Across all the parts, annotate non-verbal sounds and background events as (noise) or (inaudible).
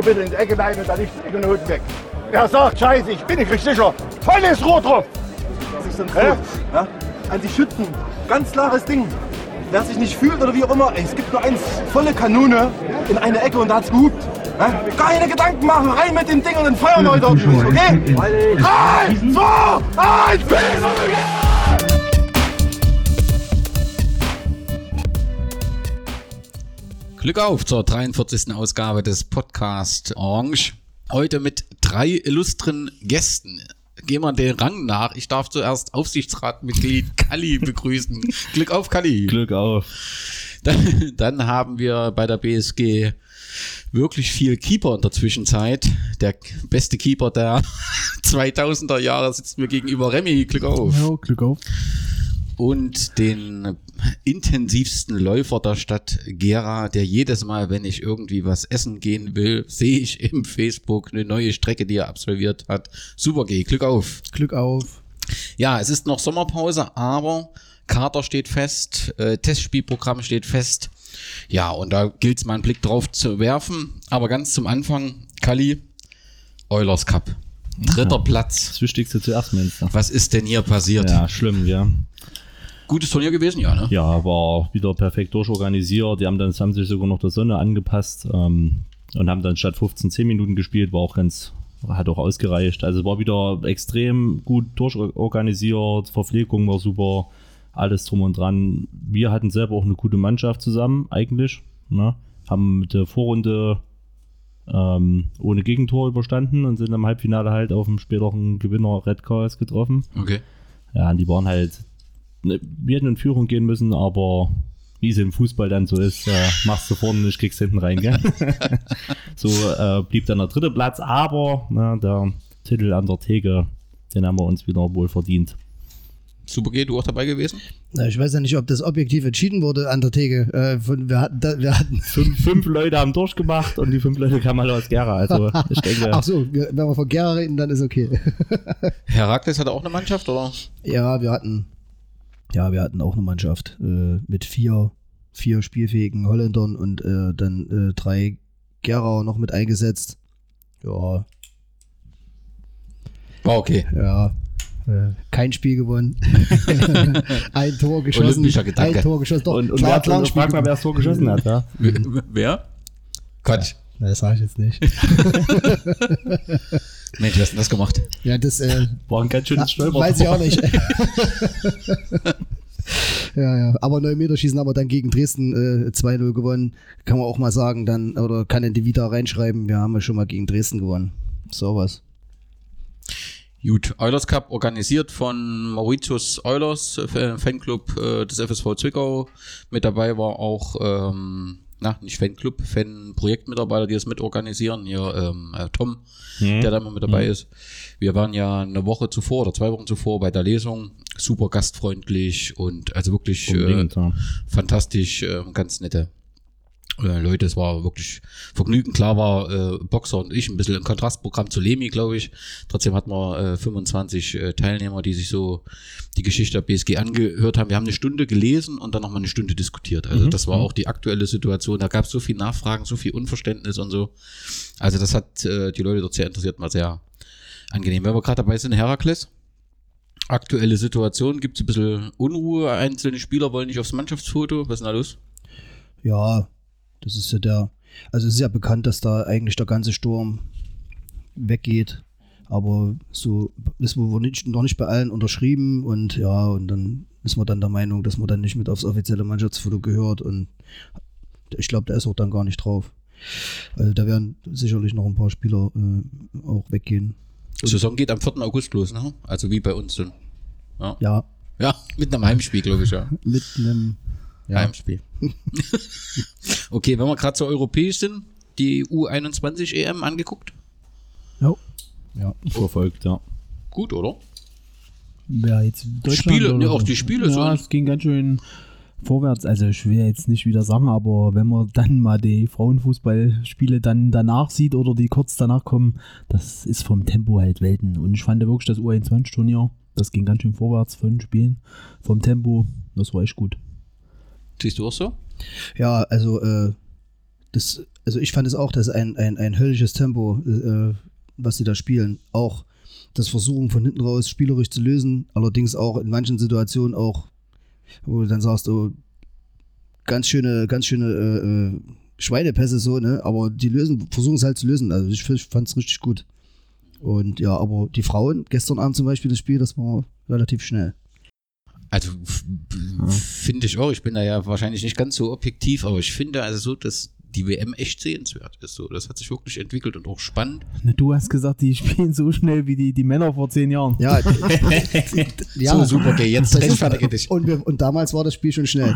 So bitte in die Ecke rein und dann nicht die Ecke und weg. Wer sagt, scheiße, ich bin nicht richtig sicher, volles Rohr drauf. Das ist Hä? so, ja? An die Schützen. Ganz klares Ding. Wer sich nicht fühlt oder wie auch immer, ey, es gibt nur eins, volle Kanone in eine Ecke und da hat's gehupt. Ja? Keine Gedanken machen, rein mit dem Ding und dann feuern wir heute ordentlich, okay? Drei, zwei, eins, Glück auf zur 43. Ausgabe des Podcast Orange. Heute mit drei illustren Gästen. Gehen wir den Rang nach. Ich darf zuerst Aufsichtsratmitglied (laughs) Kalli begrüßen. Glück auf, Kalli. Glück auf. Dann, dann haben wir bei der BSG wirklich viel Keeper in der Zwischenzeit. Der beste Keeper der (laughs) 2000er Jahre sitzt mir gegenüber Remy. Glück auf. Ja, Glück auf. Und den intensivsten Läufer der Stadt Gera, der jedes Mal, wenn ich irgendwie was essen gehen will, (laughs) sehe ich im Facebook eine neue Strecke, die er absolviert hat. Super G, Glück auf. Glück auf. Ja, es ist noch Sommerpause, aber Kater steht fest, äh, Testspielprogramm steht fest. Ja, und da gilt es mal einen Blick drauf zu werfen. Aber ganz zum Anfang, Kali, Eulers Cup. Dritter Platz. Das Wichtigste zuerst, Münster. Was ist denn hier passiert? Ja, schlimm, ja. Gutes Turnier gewesen, ja, ne? Ja, war wieder perfekt durchorganisiert. Die haben dann haben sich sogar noch der Sonne angepasst ähm, und haben dann statt 15 10 Minuten gespielt, war auch ganz, hat auch ausgereicht. Also war wieder extrem gut durchorganisiert, Verpflegung war super, alles drum und dran. Wir hatten selber auch eine gute Mannschaft zusammen, eigentlich. Ne? Haben mit der Vorrunde ähm, ohne Gegentor überstanden und sind im Halbfinale halt auf dem späteren Gewinner Red Chaos getroffen. Okay. Ja, und die waren halt, wir hätten in Führung gehen müssen, aber wie es im Fußball dann so ist, äh, machst du vorne nicht, kriegst hinten rein, gell? (laughs) so äh, blieb dann der dritte Platz, aber ne, der Titel an der Theke, den haben wir uns wieder wohl verdient. Super G, du auch dabei gewesen? Na, Ich weiß ja nicht, ob das objektiv entschieden wurde an der Theke. Äh, von, wir, hatten, da, wir hatten. (laughs) Fünf, fünf Leute haben durchgemacht und die fünf Leute kamen alle aus Gera. Also ich (laughs) denke, Ach so, wenn wir von Gera reden, dann ist okay. Herakles hatte auch eine Mannschaft, oder? ja, wir hatten. Ja, wir hatten auch eine Mannschaft äh, mit vier, vier spielfähigen Holländern und äh, dann äh, drei Gera noch mit eingesetzt. Ja, War okay. ja. Äh, kein Spiel gewonnen. (laughs) ein Tor geschossen. Ein Tor geschossen. Doch, und, und wer hat frag mal, wer das Tor geschossen hat, ja? Wer? Quatsch. Na, Das sage ich jetzt nicht. (laughs) Mensch, wer hast denn das gemacht? Ja, das äh, War ein ganz schönes Stolper. weiß ich auch nicht. (laughs) ja, ja. Aber 9 Meter schießen aber dann gegen Dresden äh, 2-0 gewonnen. Kann man auch mal sagen, dann, oder kann in die Vita reinschreiben, wir haben ja schon mal gegen Dresden gewonnen. So was. Gut, Eulers Cup organisiert von Mauritius Eulers, äh, Fanclub äh, des FSV Zwickau. Mit dabei war auch, ähm, na, nicht Fanclub, Fan-Projektmitarbeiter, die das mitorganisieren. Hier ähm, äh, Tom, Mhm. der da immer mit dabei ist. Wir waren ja eine Woche zuvor oder zwei Wochen zuvor bei der Lesung. Super gastfreundlich und also wirklich äh, fantastisch, äh, ganz nette Leute. Es war wirklich Vergnügen. Klar war äh, Boxer und ich ein bisschen im Kontrastprogramm zu Lemi, glaube ich. Trotzdem hatten wir äh, 25 äh, Teilnehmer, die sich so die Geschichte der BSG angehört haben. Wir haben eine Stunde gelesen und dann nochmal eine Stunde diskutiert. Also das war auch die aktuelle Situation. Da gab es so viel Nachfragen, so viel Unverständnis und so. Also das hat äh, die Leute dort sehr interessiert, mal sehr angenehm. Wenn wir gerade dabei sind, Herakles. Aktuelle Situation, gibt es ein bisschen Unruhe. Einzelne Spieler wollen nicht aufs Mannschaftsfoto. Was ist denn da los? Ja, das ist ja der. Also es ist ja bekannt, dass da eigentlich der ganze Sturm weggeht. Aber so ist wohl nicht, noch nicht bei allen unterschrieben und ja, und dann ist man dann der Meinung, dass man dann nicht mit aufs offizielle Mannschaftsfoto gehört und ich glaube, der ist auch dann gar nicht drauf. Also da werden sicherlich noch ein paar Spieler äh, auch weggehen. Die Saison geht am 4. August los, ne? Also wie bei uns dann. Ja, Ja, mit einem Heimspiel, glaube ich, ja. (laughs) mit einem ja, Heimspiel. (laughs) okay, wenn wir gerade so europäisch sind, die U21 EM angeguckt. ja, ja. Verfolgt, ja. Gut, oder? Wer jetzt Deutschland Spiele, oder ne, auch die Spiele Ja, so. es ging ganz schön vorwärts. Also ich will jetzt nicht wieder sagen, aber wenn man dann mal die Frauenfußballspiele dann danach sieht oder die kurz danach kommen, das ist vom Tempo halt Welten. Und ich fand wirklich das U21-Turnier, das ging ganz schön vorwärts von den Spielen, vom Tempo, das war echt gut. Siehst du auch so? Ja, also, äh, das, also ich fand es auch, dass ein, ein, ein höllisches Tempo, äh, was sie da spielen, auch das Versuchen von hinten raus spielerisch zu lösen, allerdings auch in manchen Situationen auch, wo du dann sagst, oh, ganz schöne, ganz schöne äh, äh, Schweinepässe so, ne? Aber die lösen, versuchen es halt zu lösen. Also ich, ich fand es richtig gut. Und ja, aber die Frauen, gestern Abend zum Beispiel das Spiel, das war relativ schnell. Also finde ich auch, ich bin da ja wahrscheinlich nicht ganz so objektiv, aber ich finde also so, dass die WM echt sehenswert ist. So, das hat sich wirklich entwickelt und auch spannend. Na, Du hast gesagt, die (laughs) spielen so schnell wie die, die Männer vor zehn Jahren. Ja, (laughs) ja. So super, okay, jetzt Das ist- rechtfertige dich. Und, wir, und damals war das Spiel schon schnell.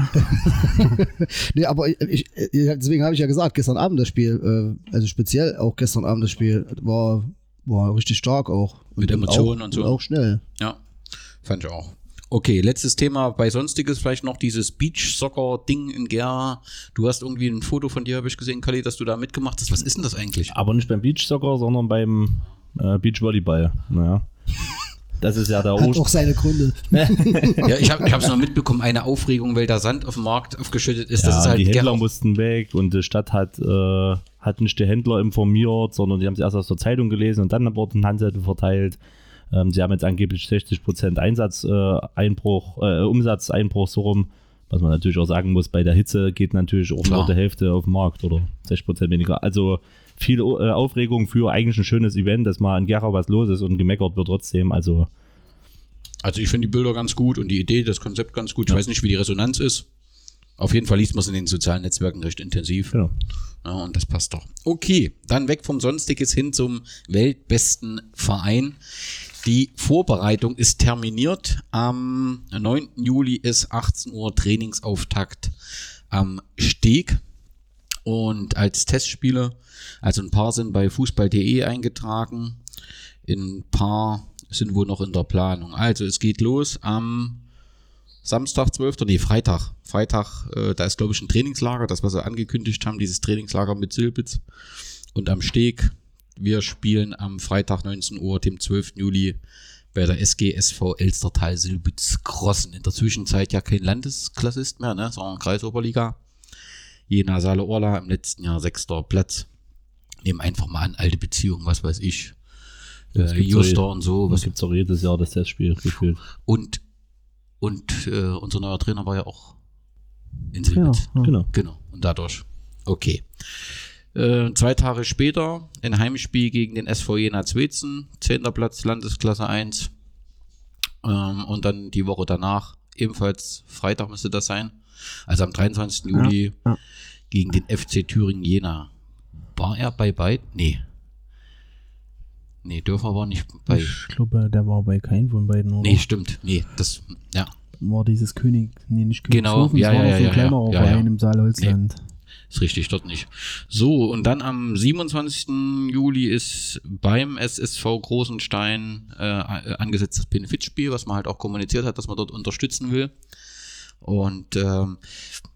(laughs) nee, aber ich, deswegen habe ich ja gesagt, gestern Abend das Spiel, äh, also speziell auch gestern Abend das Spiel, war, war richtig stark auch. Mit Emotionen auch, und so. Auch schnell. Ja, fand ich auch. Okay, letztes Thema bei Sonstiges vielleicht noch dieses Beach-Soccer-Ding in Gera. Du hast irgendwie ein Foto von dir, habe ich gesehen, Kali, dass du da mitgemacht hast. Was ist denn das eigentlich? Aber nicht beim Beachsoccer, sondern beim äh, Beachvolleyball. Naja. Das ist ja der Hat auch seine Gründe. (laughs) Ja, ich habe es noch mitbekommen, eine Aufregung, weil da Sand auf dem Markt aufgeschüttet ist. das Ja, ist halt die Händler Gera. mussten weg und die Stadt hat, äh, hat nicht die Händler informiert, sondern die haben es erst aus der Zeitung gelesen und dann wurden Handzettel verteilt. Ähm, sie haben jetzt angeblich 60% Einsatz, äh, äh, Umsatzeinbruch so rum. Was man natürlich auch sagen muss, bei der Hitze geht natürlich auch Klar. nur die Hälfte auf den Markt oder 60% weniger. Also viel äh, Aufregung für eigentlich ein schönes Event, dass mal in Gera was los ist und gemeckert wird trotzdem. Also Also ich finde die Bilder ganz gut und die Idee, das Konzept ganz gut. Ich weiß nicht, wie die Resonanz ist. Auf jeden Fall liest man es in den sozialen Netzwerken recht intensiv. genau. Ja, und das passt doch. Okay, dann weg vom Sonstiges hin zum weltbesten Verein. Die Vorbereitung ist terminiert. Am 9. Juli ist 18 Uhr Trainingsauftakt am Steg. Und als Testspiele, also ein paar sind bei fußball.de eingetragen. Ein paar sind wohl noch in der Planung. Also es geht los am Samstag, 12. Nee, Freitag. Freitag, äh, da ist, glaube ich, ein Trainingslager, das, was sie angekündigt haben, dieses Trainingslager mit Silbitz. Und am Steg, wir spielen am Freitag 19 Uhr, dem 12. Juli, bei der SGSV Elstertal Silbitz Crossen. In der Zwischenzeit ja kein Landesklassist mehr, ne, sondern Kreisoberliga. Jena Saale Orla im letzten Jahr sechster Platz. Nehmen einfach mal an, alte Beziehungen, was weiß ich. Äh, Juster und so. Was gibt es auch jedes Jahr das Testspiel gefühlt? und und äh, unser neuer Trainer war ja auch in Silbitz. Ja, Genau. Genau. Und dadurch. Okay. Äh, zwei Tage später ein Heimspiel gegen den SV Jena Zwetzen, 10. Platz, Landesklasse 1. Ähm, und dann die Woche danach, ebenfalls Freitag müsste das sein. Also am 23. Juli ja. gegen den FC Thüringen Jena. War er bei beiden? Nee. Nee, Dörfer war nicht bei. Ich glaube, der war bei keinem von beiden, oder? Nee, stimmt. Nee, das, ja. War dieses König, nee, nicht Genau, Königshofen, ja, es war ja, so ein ja, kleinerer ja, ja, Verein ja. im Saalholzland. Ist richtig, dort nicht. So, und dann am 27. Juli ist beim SSV Großenstein äh, angesetzt das Benefizspiel, was man halt auch kommuniziert hat, dass man dort unterstützen will. Und ähm,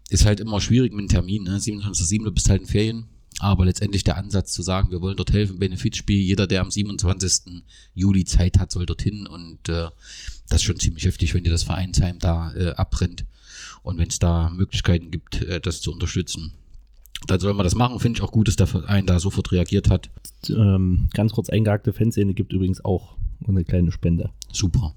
ist halt immer schwierig mit dem Termin. Ne? 27.07. du bist halt in Ferien. Aber letztendlich der Ansatz zu sagen, wir wollen dort helfen, Benefizspiel, jeder, der am 27. Juli Zeit hat, soll dorthin. Und äh, das ist schon ziemlich heftig, wenn dir das Vereinsheim da äh, abbrennt. Und wenn es da Möglichkeiten gibt, äh, das zu unterstützen, dann soll man das machen. Finde ich auch gut, dass der Verein da sofort reagiert hat. Ähm, ganz kurz eingehakte Fanszene gibt übrigens auch eine kleine Spende. Super.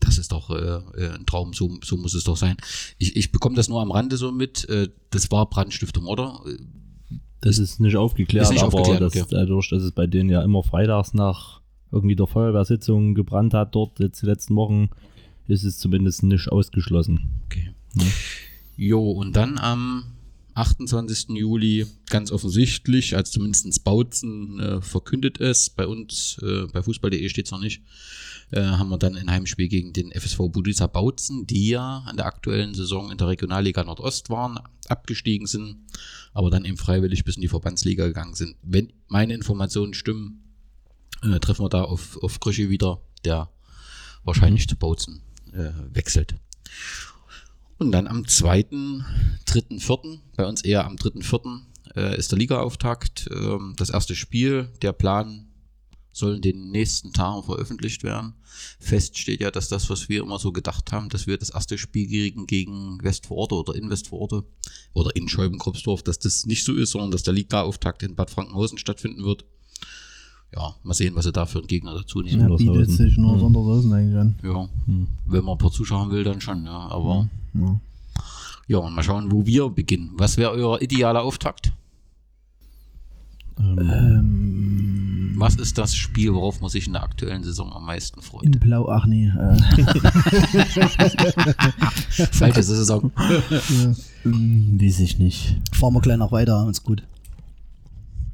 Das ist doch äh, äh, ein Traum, so, so muss es doch sein. Ich, ich bekomme das nur am Rande so mit. Äh, das war Brandstiftung, oder? Das ist nicht aufgeklärt, Ist nicht aber aufgeklärt, das, okay. dadurch, dass es bei denen ja immer freitags nach irgendwie der Feuerwehrsitzung gebrannt hat, dort jetzt die letzten Wochen, ist es zumindest nicht ausgeschlossen. Okay. Jo, und dann am 28. Juli, ganz offensichtlich, als zumindest Bautzen äh, verkündet es, bei uns, äh, bei Fußball.de steht es noch nicht, äh, haben wir dann ein Heimspiel gegen den FSV Budisa Bautzen, die ja in der aktuellen Saison in der Regionalliga Nordost waren, abgestiegen sind, aber dann eben freiwillig bis in die Verbandsliga gegangen sind. Wenn meine Informationen stimmen, äh, treffen wir da auf, auf Krüsche wieder, der wahrscheinlich zu Bautzen äh, wechselt. Und dann am 2., 3., 4., bei uns eher am 3., 4. Äh, ist der Ligaauftakt. Ähm, das erste Spiel, der Plan soll in den nächsten Tagen veröffentlicht werden. Fest steht ja, dass das, was wir immer so gedacht haben, dass wir das erste Spiel kriegen gegen Westvororte oder in Westvororte oder in Scheibenkropsdorf, dass das nicht so ist, sondern dass der Ligaauftakt in Bad Frankenhausen stattfinden wird. Ja, mal sehen, was sie da für einen Gegner dazu nehmen. Ja, bietet sich nur Sondershausen eigentlich an. Ja, wenn man ein paar Zuschauer will, dann schon, ja. Aber Ja. ja, und mal schauen, wo wir beginnen. Was wäre euer idealer Auftakt? Ähm, Was ist das Spiel, worauf man sich in der aktuellen Saison am meisten freut? in Blau, ach nee. Äh, (laughs) Falsche Saison. hm, weiß ich nicht. Fahren wir gleich noch weiter, uns gut.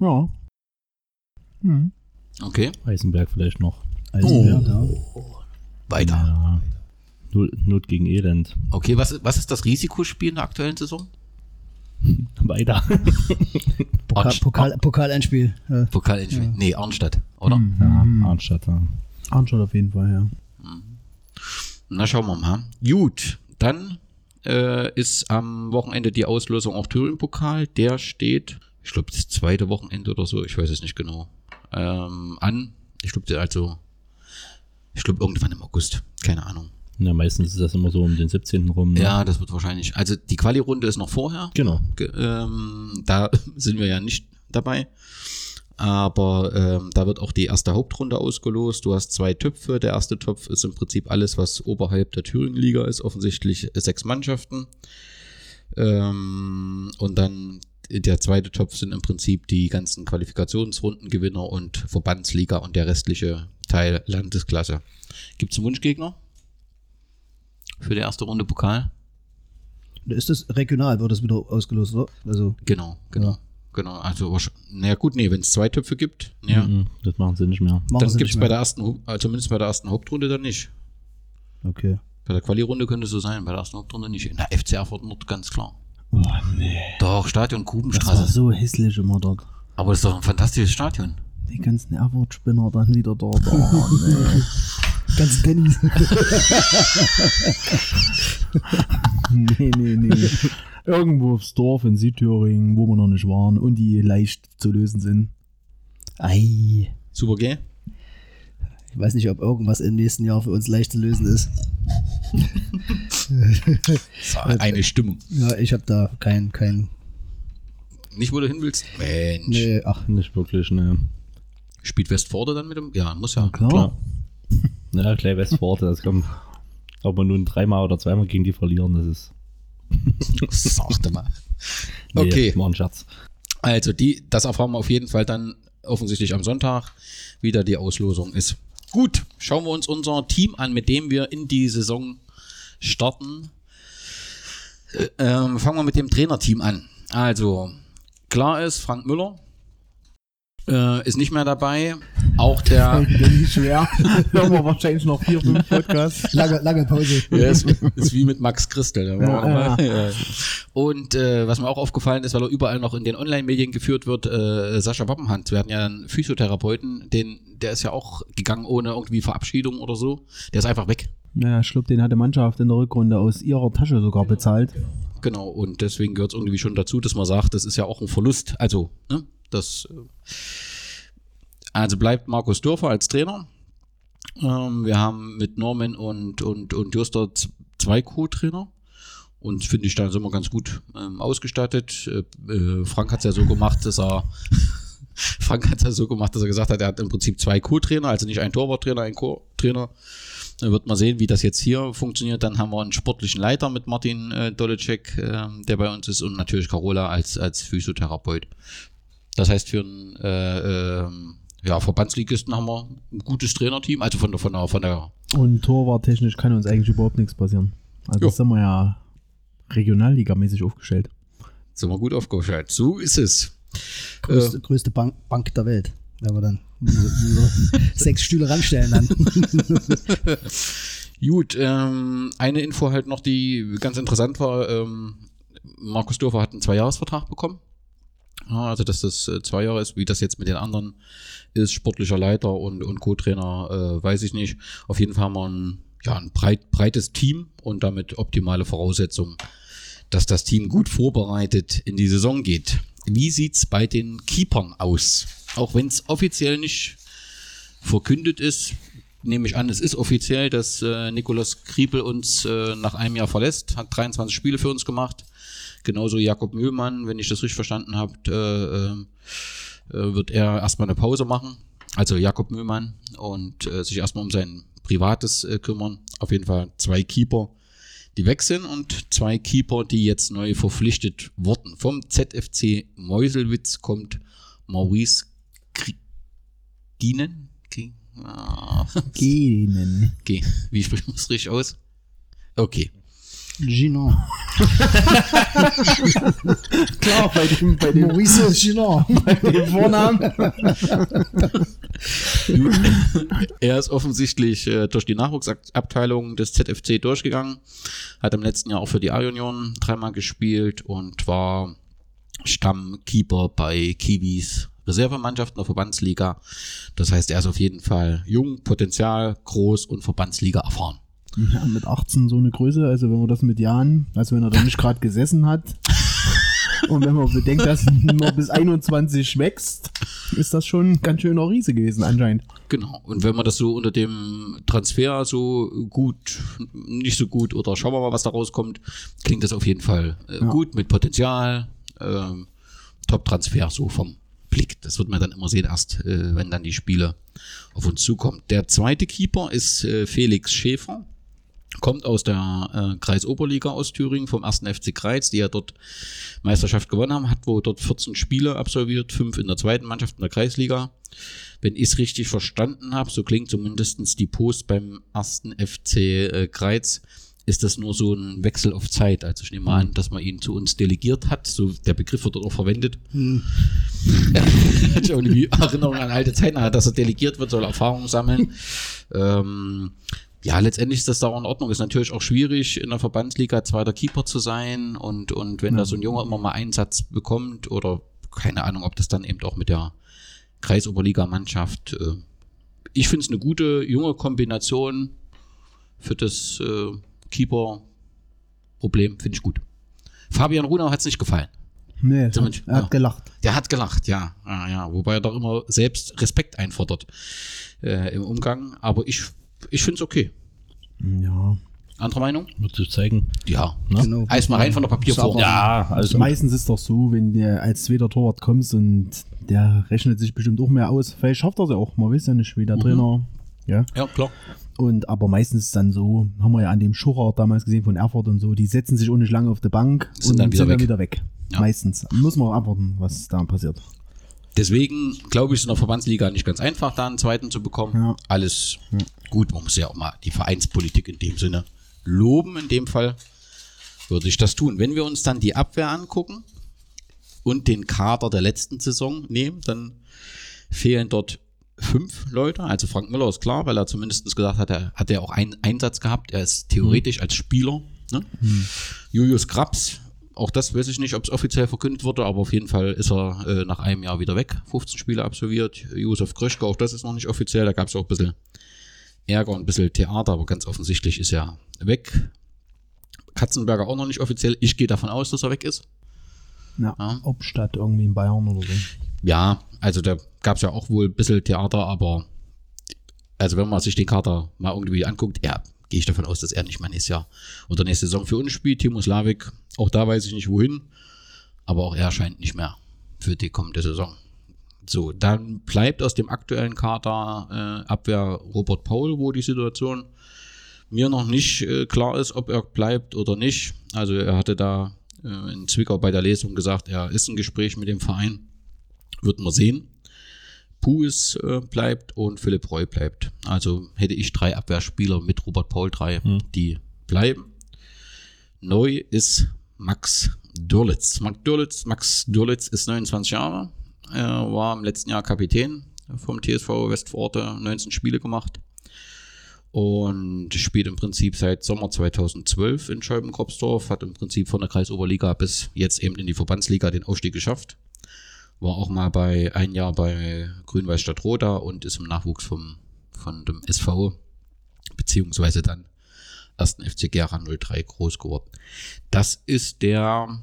Ja. Hm. Okay, Eisenberg vielleicht noch. Eisenberg, ja. weiter. Ja. Not, gegen Elend. Okay, was, was ist das Risikospiel in der aktuellen Saison? (laughs) Weiter. (laughs) Pokal, Pokal, Pokalendspiel. Ja. Pokal Nee, Arnstadt, oder? Ja, Arnstadt. Ja. Arnstadt auf jeden Fall, ja. Na, schauen wir mal. Gut, dann äh, ist am Wochenende die Auslosung auf Thüringen-Pokal. Der steht, ich glaube, das zweite Wochenende oder so, ich weiß es nicht genau, ähm, an. Ich glaube, also, ich glaube, irgendwann im August. Keine Ahnung. ja, meistens ist das immer so um den 17. rum. ne? Ja, das wird wahrscheinlich. Also, die Quali-Runde ist noch vorher. Genau. Ge- Ähm, da (laughs) sind wir ja nicht dabei. Aber ähm, da wird auch die erste Hauptrunde ausgelost. Du hast zwei Töpfe. Der erste Topf ist im Prinzip alles, was oberhalb der Thüringen-Liga ist. Offensichtlich sechs Mannschaften. Ähm, und dann der zweite Topf sind im Prinzip die ganzen Qualifikationsrundengewinner und Verbandsliga und der restliche Teil Landesklasse. Gibt es einen Wunschgegner für die erste Runde Pokal? Ist das regional, wird das wieder ausgelost, oder? Also, Genau, genau. Genau, also, naja, gut, nee, wenn es zwei Töpfe gibt, ja, Mhm, Das machen sie nicht mehr. machen dann gibt es bei der ersten, also zumindest bei der ersten Hauptrunde dann nicht. Okay. Bei der Quali-Runde könnte es so sein, bei der ersten Hauptrunde nicht. In der FC Erfurt Nord, ganz klar. Oh nee. Doch, Stadion Das war Kubenstraße. so hässlich immer dort. Aber das ist doch ein fantastisches Stadion. Die ganzen Erfurt-Spinner dann wieder dort. Oh, nee. (laughs) Ganz Tennis. (laughs) nee, nee, nee. Irgendwo aufs Dorf in Südthüringen, wo wir noch nicht waren und die leicht zu lösen sind. Ei. Super G. Ich weiß nicht, ob irgendwas im nächsten Jahr für uns leicht zu lösen ist. (laughs) Eine Stimmung. Ja, ich habe da kein, kein. Nicht, wo du hin willst? Mensch. Nee, ach, Nicht wirklich, ne. Spielt Westforde dann mit dem? Ja, muss ja. Klar. Klar. (laughs) Ja, gleich Westforte, das kommt. Ob wir nun dreimal oder zweimal gegen die verlieren, das ist. (laughs) Sagte mal. Nee, Okay. War ein Scherz. Also, die, das erfahren wir auf jeden Fall dann offensichtlich am Sonntag, wie da die Auslosung ist. Gut, schauen wir uns unser Team an, mit dem wir in die Saison starten. Äh, ähm, fangen wir mit dem Trainerteam an. Also, klar ist, Frank Müller äh, ist nicht mehr dabei. Auch der. (laughs) Schwer. (laughs) Hören wir wahrscheinlich noch vier, fünf Podcasts. lange, lange Pause. Ja, ist, (laughs) ist wie mit Max Christel. Ja, mal. Und äh, was mir auch aufgefallen ist, weil er überall noch in den Online-Medien geführt wird, äh, Sascha Wappenhand. Wir hatten ja einen Physiotherapeuten, den, der ist ja auch gegangen ohne irgendwie Verabschiedung oder so. Der ist einfach weg. Ja, ich glaube, den hat die Mannschaft in der Rückrunde aus ihrer Tasche sogar bezahlt. Genau, und deswegen gehört es irgendwie schon dazu, dass man sagt, das ist ja auch ein Verlust. Also, ne, das. äh, Also bleibt Markus Dörfer als Trainer. Ähm, wir haben mit Norman und, und, und Juster z- zwei Co-Trainer. Und finde ich, da sind wir ganz gut ähm, ausgestattet. Äh, äh, Frank hat es ja so gemacht, dass er. (laughs) Frank hat es so gemacht, dass er gesagt hat, er hat im Prinzip zwei Co-Trainer, also nicht ein Torwarttrainer, ein Co-Trainer. Dann wird man sehen, wie das jetzt hier funktioniert. Dann haben wir einen sportlichen Leiter mit Martin äh, Dolecek, ähm, der bei uns ist, und natürlich Carola als, als Physiotherapeut. Das heißt, für einen äh, ähm, ja, Verbandsligisten haben wir ein gutes Trainerteam, also von der, von der, von der Und torwarttechnisch kann uns eigentlich überhaupt nichts passieren. Also Jo. sind wir ja regionalligamäßig aufgestellt. sind wir gut aufgestellt. So ist es. Größte, Äh, größte Bank, Bank der Welt. Wenn wir dann (laughs) sechs Stühle ranstellen dann. (laughs) Gut, ähm, eine Info halt noch, die ganz interessant war. Ähm, Markus Dörfer hat einen Zweijahresvertrag bekommen. Also, dass das äh, zwei Jahre ist, wie das jetzt mit den anderen ist, sportlicher Leiter und, und Co-Trainer, äh, weiß ich nicht. Auf jeden Fall haben wir ein, ja, ein breit, breites Team und damit optimale Voraussetzungen, dass das Team gut vorbereitet in die Saison geht. Wie sieht's bei den Keepern aus? Auch wenn es offiziell nicht verkündet ist, nehme ich an, es ist offiziell, dass äh, Nikolaus Kriepel uns äh, nach einem Jahr verlässt, hat 23 Spiele für uns gemacht. Genauso Jakob Mühlmann, wenn ich das richtig verstanden habe, äh, äh, wird er erstmal eine Pause machen. Also Jakob Mühlmann und äh, sich erstmal um sein Privates äh, kümmern. Auf jeden Fall zwei Keeper, die weg sind und zwei Keeper, die jetzt neu verpflichtet wurden. Vom ZFC Meuselwitz kommt Maurice Ginen. G ah. Wie spricht man das richtig aus? Okay. Ginon. (laughs) Klar, bei dem, bei dem, Maurice Ginon. bei dem Vornamen. er ist offensichtlich äh, durch die Nachwuchsabteilung des ZFC durchgegangen, hat im letzten Jahr auch für die A-Union dreimal gespielt und war Stammkeeper bei Kiwis Reservemannschaft in der Verbandsliga. Das heißt, er ist auf jeden Fall jung, Potenzial, groß und Verbandsliga erfahren. Ja, mit 18 so eine Größe, also wenn man das mit Jahren, also wenn er da nicht gerade gesessen hat (laughs) und wenn man bedenkt, dass nur bis 21 wächst, ist das schon ein ganz schöner Riese gewesen anscheinend. Genau. Und wenn man das so unter dem Transfer so gut, nicht so gut oder schauen wir mal, was da rauskommt, klingt das auf jeden Fall äh, Ja. gut mit Potenzial. Ähm, Top-Transfer so vom Blick. Das wird man dann immer sehen, erst äh, wenn dann die Spiele auf uns zukommen. Der zweite Keeper ist äh, Felix Schäfer. Kommt aus der äh, Kreisoberliga aus Thüringen vom 1. FC Kreiz, die ja dort Meisterschaft gewonnen haben, hat wohl dort 14 Spiele absolviert, fünf in der zweiten Mannschaft in der Kreisliga. Wenn ich es richtig verstanden habe, so klingt zumindestens die Post beim 1. FC äh, Kreiz, ist das nur so ein Wechsel auf Zeit. Also ich nehme an, dass man ihn zu uns delegiert hat. So der Begriff wird dort auch verwendet. (laughs) Hat irgendwie Erinnerung an alte Zeiten, dass er delegiert wird, soll Erfahrung sammeln. (laughs) ähm, ja, letztendlich ist das da auch in Ordnung. Ist natürlich auch schwierig, in der Verbandsliga zweiter Keeper zu sein und, und wenn da so ein Junge immer mal Einsatz bekommt oder keine Ahnung, ob das dann eben auch mit der Kreisoberliga-Mannschaft. Äh, ich finde es eine gute junge Kombination für das äh, Keeper-Problem, finde ich gut. Fabian Runau hat es nicht gefallen. Nee, er Zumindest- hat, er hat ja. gelacht. Der hat gelacht, ja. ja, ja. Wobei er doch immer selbst Respekt einfordert äh, im Umgang. Aber ich, ich finde es okay. Ja. Andere Meinung? Wird sich zeigen. Ja. Ne? Genau. Eis mal rein von der Papierform. Ja, also Meistens ist doch so, wenn du als zweiter Torwart kommst und der rechnet sich bestimmt auch mehr aus. Vielleicht schafft er es ja auch, man weiß ja nicht, wie Mhm. der Trainer. Ja. Ja, klar. Und aber meistens ist es dann so, haben wir ja an dem Schucher damals gesehen von Erfurt und so, die setzen sich auch nicht lange auf die Bank Sind und dann wieder sind dann weg. wieder weg. Ja. Meistens. Muss man abwarten, was da passiert. Deswegen glaube ich, ist in der Verbandsliga nicht ganz einfach, da einen zweiten zu bekommen. Ja. Alles gut. Man muss ja auch mal die Vereinspolitik in dem Sinne loben. In dem Fall würde ich das tun. Wenn wir uns dann die Abwehr angucken und den Kader der letzten Saison nehmen, dann fehlen dort fünf Leute. Also Frank Müller ist klar, weil er zumindest gesagt hat, er hat er auch einen Einsatz gehabt. Er ist theoretisch als Spieler. Ne? Julius Krabs, auch das weiß ich nicht, ob es offiziell verkündet wurde, aber auf jeden Fall ist er äh, nach einem Jahr wieder weg. 15 Spiele absolviert. Josef Kröschke, auch das ist noch nicht offiziell. Da gab es auch ein bisschen Ärger und ein bisschen Theater, aber ganz offensichtlich ist er weg. Katzenberger auch noch nicht offiziell. Ich gehe davon aus, dass er weg ist. Ja. Ja. Obstadt irgendwie in Bayern oder so. Ja, also da gab es ja auch wohl ein bisschen Theater, aber also wenn man sich den Kader mal irgendwie anguckt, ja, gehe ich davon aus, dass er nicht mal nächstes Jahr oder nächste Saison für uns spielt. Timo Slavik, auch da weiß ich nicht wohin, aber auch er scheint nicht mehr für die kommende Saison. So, dann bleibt aus dem aktuellen Kader äh, Abwehr Robert Paul, wo die Situation mir noch nicht äh, klar ist, ob er bleibt oder nicht. Also er hatte da äh, in Zwickau bei der Lesung gesagt, er ist ein Gespräch mit dem Verein. Wird man sehen. Puis äh, bleibt und Philipp Roy bleibt. Also hätte ich drei Abwehrspieler mit Robert Paul drei, die bleiben. Neu ist Max Dürlitz. Max Dürlitz, Max Dürlitz ist 29 Jahre. Er war im letzten Jahr Kapitän vom TSV Westforte, 19 Spiele gemacht und spielt im Prinzip seit Sommer 2012 in Scheibenkropsdorf, hat im Prinzip von der Kreisoberliga bis jetzt eben in die Verbandsliga den Aufstieg geschafft. War auch mal bei ein Jahr bei Grün-Weiß Stadtroda und ist im Nachwuchs vom, von dem SV, beziehungsweise dann ersten FC Gera 03 groß geworden. Das ist der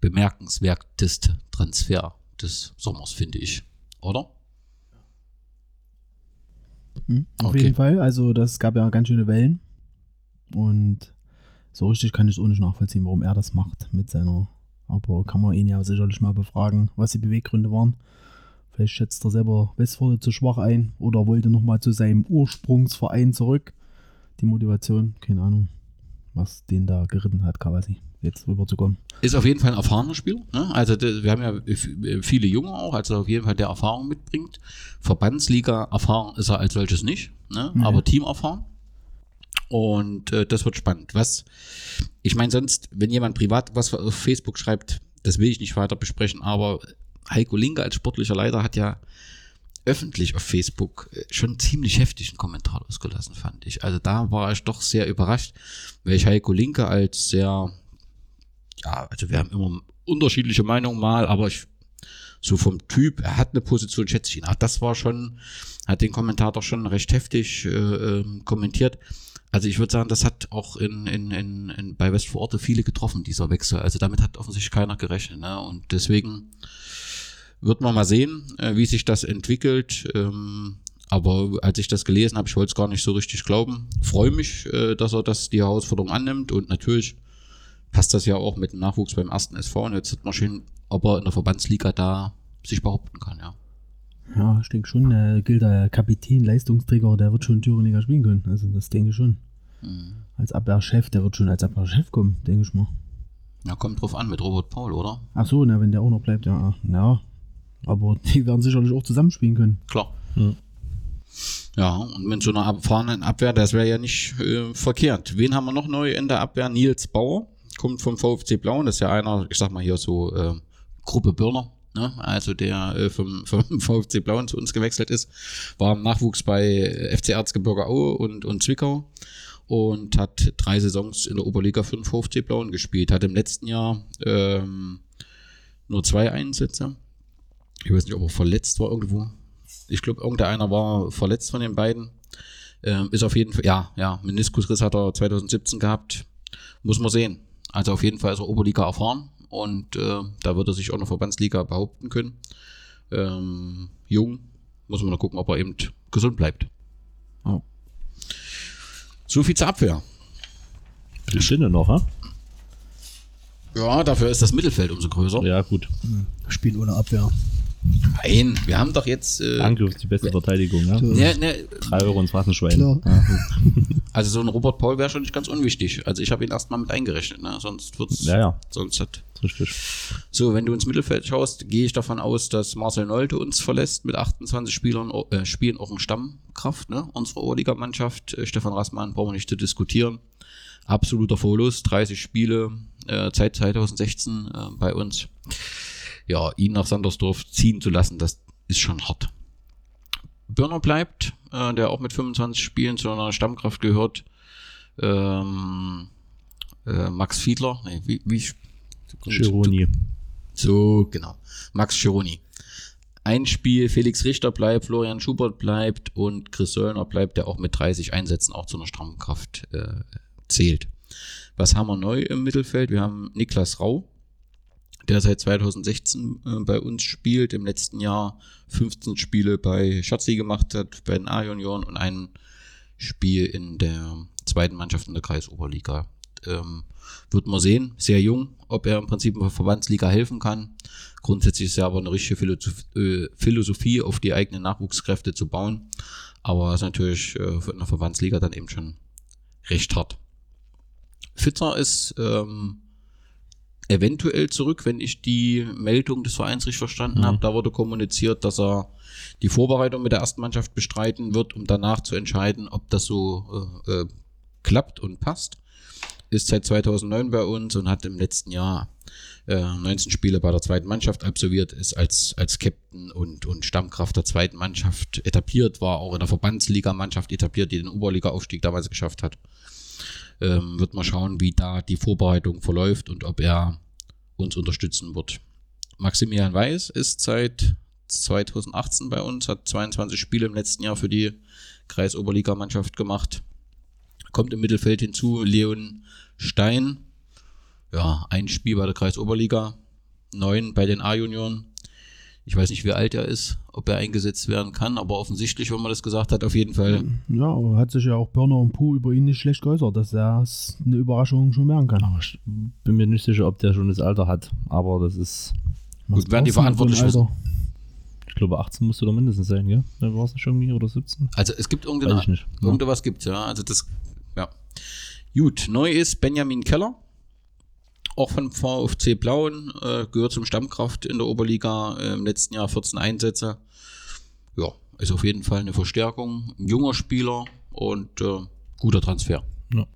bemerkenswerteste Transfer des Sommers, finde ich. Oder? Hm, Auf Okay. jeden Fall. Also, das gab ja ganz schöne Wellen. Und so richtig kann ich es auch nicht nachvollziehen, warum er das macht mit seiner. Aber kann man ihn ja sicherlich mal befragen, was die Beweggründe waren. Vielleicht schätzt er selber Westforde zu schwach ein oder wollte nochmal zu seinem Ursprungsverein zurück. Die Motivation, keine Ahnung, was den da geritten hat, quasi, jetzt rüberzukommen. Ist auf jeden Fall ein erfahrener Spieler. Ne? Also wir haben ja viele Junge auch, also auf jeden Fall der Erfahrung mitbringt. Verbandsliga erfahren ist er als solches nicht, ne? Nee. aber Team erfahren. Und äh, das wird spannend. Was, ich meine, sonst, wenn jemand privat was auf Facebook schreibt, das will ich nicht weiter besprechen, aber Heiko Linke als sportlicher Leiter hat ja öffentlich auf Facebook äh, schon ziemlich heftigen Kommentar losgelassen, fand ich. Also da war ich doch sehr überrascht, weil ich Heiko Linke als sehr ja, also wir haben immer unterschiedliche Meinungen mal, aber ich, so vom Typ, er hat eine Position, schätze ich ihn. Ach, das war schon, hat den Kommentar doch schon recht heftig äh, ähm, kommentiert. Also ich würde sagen, das hat auch in, in, in, in, bei Westvororte viele getroffen, dieser Wechsel. Also damit hat offensichtlich keiner gerechnet. Ne? Und deswegen wird man mal sehen, äh, wie sich das entwickelt. Ähm, aber als ich das gelesen habe, ich wollte es gar nicht so richtig glauben. Freue mich, äh, dass er das die Herausforderung annimmt und natürlich passt das ja auch mit dem Nachwuchs beim ersten SV. Und jetzt hat man schön, ob er in der Verbandsliga da sich behaupten kann, ja. Ja, ich denke schon, er gilt der Kapitän, Leistungsträger, der wird schon Thüringer spielen können. Also das denke ich schon. Als Abwehrchef, der wird schon als Abwehrchef kommen, denke ich mal. Ja, kommt drauf an mit Robert Paul, oder? Ach so, na, wenn der auch noch bleibt, ja. Ja. Aber (laughs) die werden sicherlich auch zusammenspielen können. Klar. Ja, und mit so einer erfahrenen Abwehr, das wäre ja nicht äh, verkehrt. Wen haben wir noch neu in der Abwehr? Nils Bauer, kommt vom VfC Blauen, das ist ja einer, ich sag mal hier so, äh, Gruppe Birner, ne? also der äh, vom, (laughs) vom VfC Blauen zu uns gewechselt ist, war im Nachwuchs bei äh, FC Erzgebirge Aue und, und Zwickau und hat drei Saisons in der Oberliga für den VfC Blauen gespielt, hat im letzten Jahr ähm, nur zwei Einsätze. Ich weiß nicht, ob er verletzt war irgendwo. Ich glaube, irgendeiner war verletzt von den beiden. Ähm, ist auf jeden Fall, ja, ja, Meniskusriss hat er 2017 gehabt. Muss man sehen. Also auf jeden Fall ist er Oberliga erfahren und äh, da wird er sich auch in der Verbandsliga behaupten können. Ähm, jung, muss man noch gucken, ob er eben gesund bleibt. Oh. So viel zur Abwehr. Die Schiene noch, ha? Ja, dafür ist das Mittelfeld umso größer. Ja, gut. Spielen ohne Abwehr. Nein, wir haben doch jetzt. Äh, Angriff ist die beste Verteidigung, ja? ne, ne, Drei Euro ins Phrasenschwein. Klar. (laughs) (laughs) also so ein Robert Paul wäre schon nicht ganz unwichtig. Also ich habe ihn erstmal mit eingerechnet, ne? sonst wird's, Ja, ja. sonst hat Richtig. So, wenn du ins Mittelfeld schaust, gehe ich davon aus, dass Marcel Nolte uns verlässt mit 28 Spielern, äh, Spielen auch in Stammkraft, ne? Unsere Oberligamannschaft. Äh, Stefan Rassmann brauchen wir nicht zu diskutieren. Absoluter Verlust, 30 Spiele, äh, seit 2016 äh, bei uns. Ja, ihn nach Sandersdorf ziehen zu lassen, das ist schon hart. Börner bleibt, äh, der auch mit 25 Spielen zu einer Stammkraft gehört. Ähm, äh, Max Fiedler, nee, wie, wie Chironi. so, genau. Max Chironi. Ein Spiel, Felix Richter bleibt, Florian Schubert bleibt und Chris Söllner bleibt, der auch mit 30 Einsätzen auch zu einer Stammkraft äh, zählt. Was haben wir neu im Mittelfeld? Wir haben Niklas Rau, der seit 2016 äh, bei uns spielt, im letzten Jahr 15 Spiele bei Schatzi gemacht hat, bei den A-Junioren und ein Spiel in der zweiten Mannschaft in der Kreisoberliga. Ähm, wird man sehen, sehr jung, ob er im Prinzip in der Verbandsliga helfen kann. Grundsätzlich ist er aber eine richtige äh, Philosophie, auf die eigenen Nachwuchskräfte zu bauen. Aber ist natürlich äh, für eine Verbandsliga dann eben schon recht hart. Fitzer ist ähm, eventuell zurück, wenn ich die Meldung des Vereins richtig verstanden Mhm. habe. Da wurde kommuniziert, dass er die Vorbereitung mit der ersten Mannschaft bestreiten wird, um danach zu entscheiden, ob das so äh, äh, klappt und passt. Ist seit 2009 bei uns und hat im letzten Jahr äh, 19 Spiele bei der zweiten Mannschaft absolviert, ist als, als Captain und, und Stammkraft der zweiten Mannschaft etabliert, war auch in der Verbandsliga-Mannschaft etabliert, die den Oberliga-Aufstieg damals geschafft hat. Ähm, wird mal schauen, wie da die Vorbereitung verläuft und ob er uns unterstützen wird. Maximilian Weiß ist seit 2018 bei uns, hat 22 Spiele im letzten Jahr für die Kreisoberligamannschaft gemacht. Kommt im Mittelfeld hinzu Leon Stein. Ja, ein Spiel bei der Kreisoberliga, neun bei den A-Junioren. Ich weiß nicht, wie alt er ist, ob er eingesetzt werden kann, aber offensichtlich, wenn man das gesagt hat, auf jeden Fall. Ja, aber hat sich ja auch Börner und Puh über ihn nicht schlecht geäußert, dass er es eine Überraschung schon merken kann. Aber ich bin mir nicht sicher, ob der schon das Alter hat. Aber das ist, Gut, werden die verantwortlich wissen. Alter? ich glaube, 18 musste doch mindestens sein, gell? War es nicht irgendwie oder 17? Also es gibt Weiß irgendeine, ich nicht. irgendwas gibt's, ja. Also das, ja. Gut, neu ist Benjamin Keller. Auch von VfC Blauen, äh, gehört zum Stammkraft in der Oberliga, äh, im letzten Jahr 14 Einsätze. Ja, ist auf jeden Fall eine Verstärkung. Ein junger Spieler und äh, guter Transfer. Ja.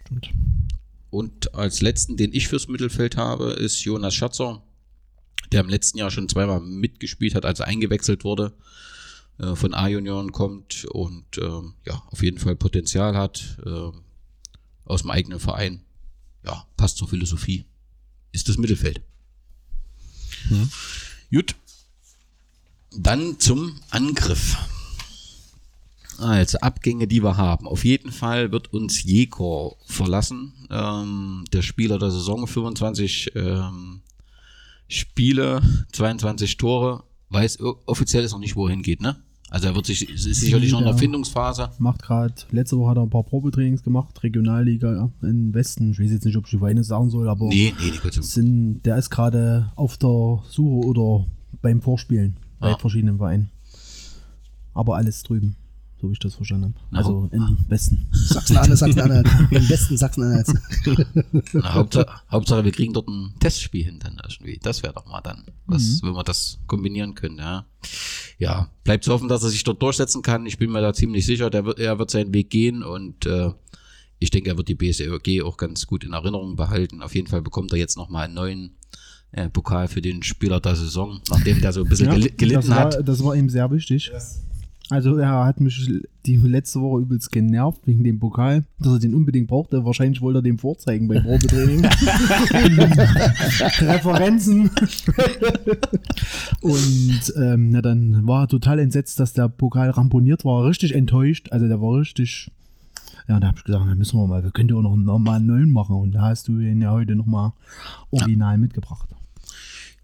Stimmt. Und als letzten, den ich fürs Mittelfeld habe, ist Jonas Schatzer, der im letzten Jahr schon zweimal mitgespielt hat, als er eingewechselt wurde, äh, von A-Junioren kommt und ähm, ja, auf jeden Fall Potenzial hat, äh, aus dem eigenen Verein. Ja, passt zur Philosophie. Ist das Mittelfeld. Gut. Dann zum Angriff. Also Abgänge, die wir haben. Auf jeden Fall wird uns Jekor verlassen. Ähm, der Spieler der Saison, 25 ähm, Spiele, 22 Tore. Weiß offiziell ist noch nicht, wo er hingeht, ne? Also er wird sich ist sicherlich noch in der Ja. Findungsphase. Macht gerade, letzte Woche hat er ein paar Probetrainings gemacht, Regionalliga ja, im Westen. Ich weiß jetzt nicht, ob ich die Vereine sagen soll, aber Nee, nee, nee, sind, der ist gerade auf der Suche oder beim Vorspielen bei Ah. verschiedenen Vereinen. Aber alles drüben, so wie ich das verstanden habe. Na, Also im Westen. Sachsen-Anhalt, Sachsen-Anhalt. (laughs) Im Westen Sachsen-Anhalt. Na, Hauptsache, Hauptsache, wir kriegen dort ein Testspiel hin dann irgendwie. Das wäre doch mal dann, was, wenn wir das kombinieren können, ja. Ja, bleibt zu hoffen, dass er sich dort durchsetzen kann. Ich bin mir da ziemlich sicher, der wird, er wird seinen Weg gehen und äh, ich denke, er wird die BSEG auch ganz gut in Erinnerung behalten. Auf jeden Fall bekommt er jetzt nochmal einen neuen äh, Pokal für den Spieler der Saison, nachdem der so ein bisschen Ja, gel gelitten das war, hat. Das war ihm sehr wichtig. Also er hat mich die letzte Woche übelst genervt wegen dem Pokal, dass er den unbedingt brauchte. Wahrscheinlich wollte er den vorzeigen beim Probetraining. (laughs) Referenzen. Und ähm, na, dann war er total entsetzt, dass der Pokal ramponiert war. Richtig enttäuscht. Also der war richtig. Ja, da habe ich gesagt, dann müssen wir mal, wir können ja auch noch einen normalen neuen machen. Und da hast du ihn ja heute nochmal original mitgebracht.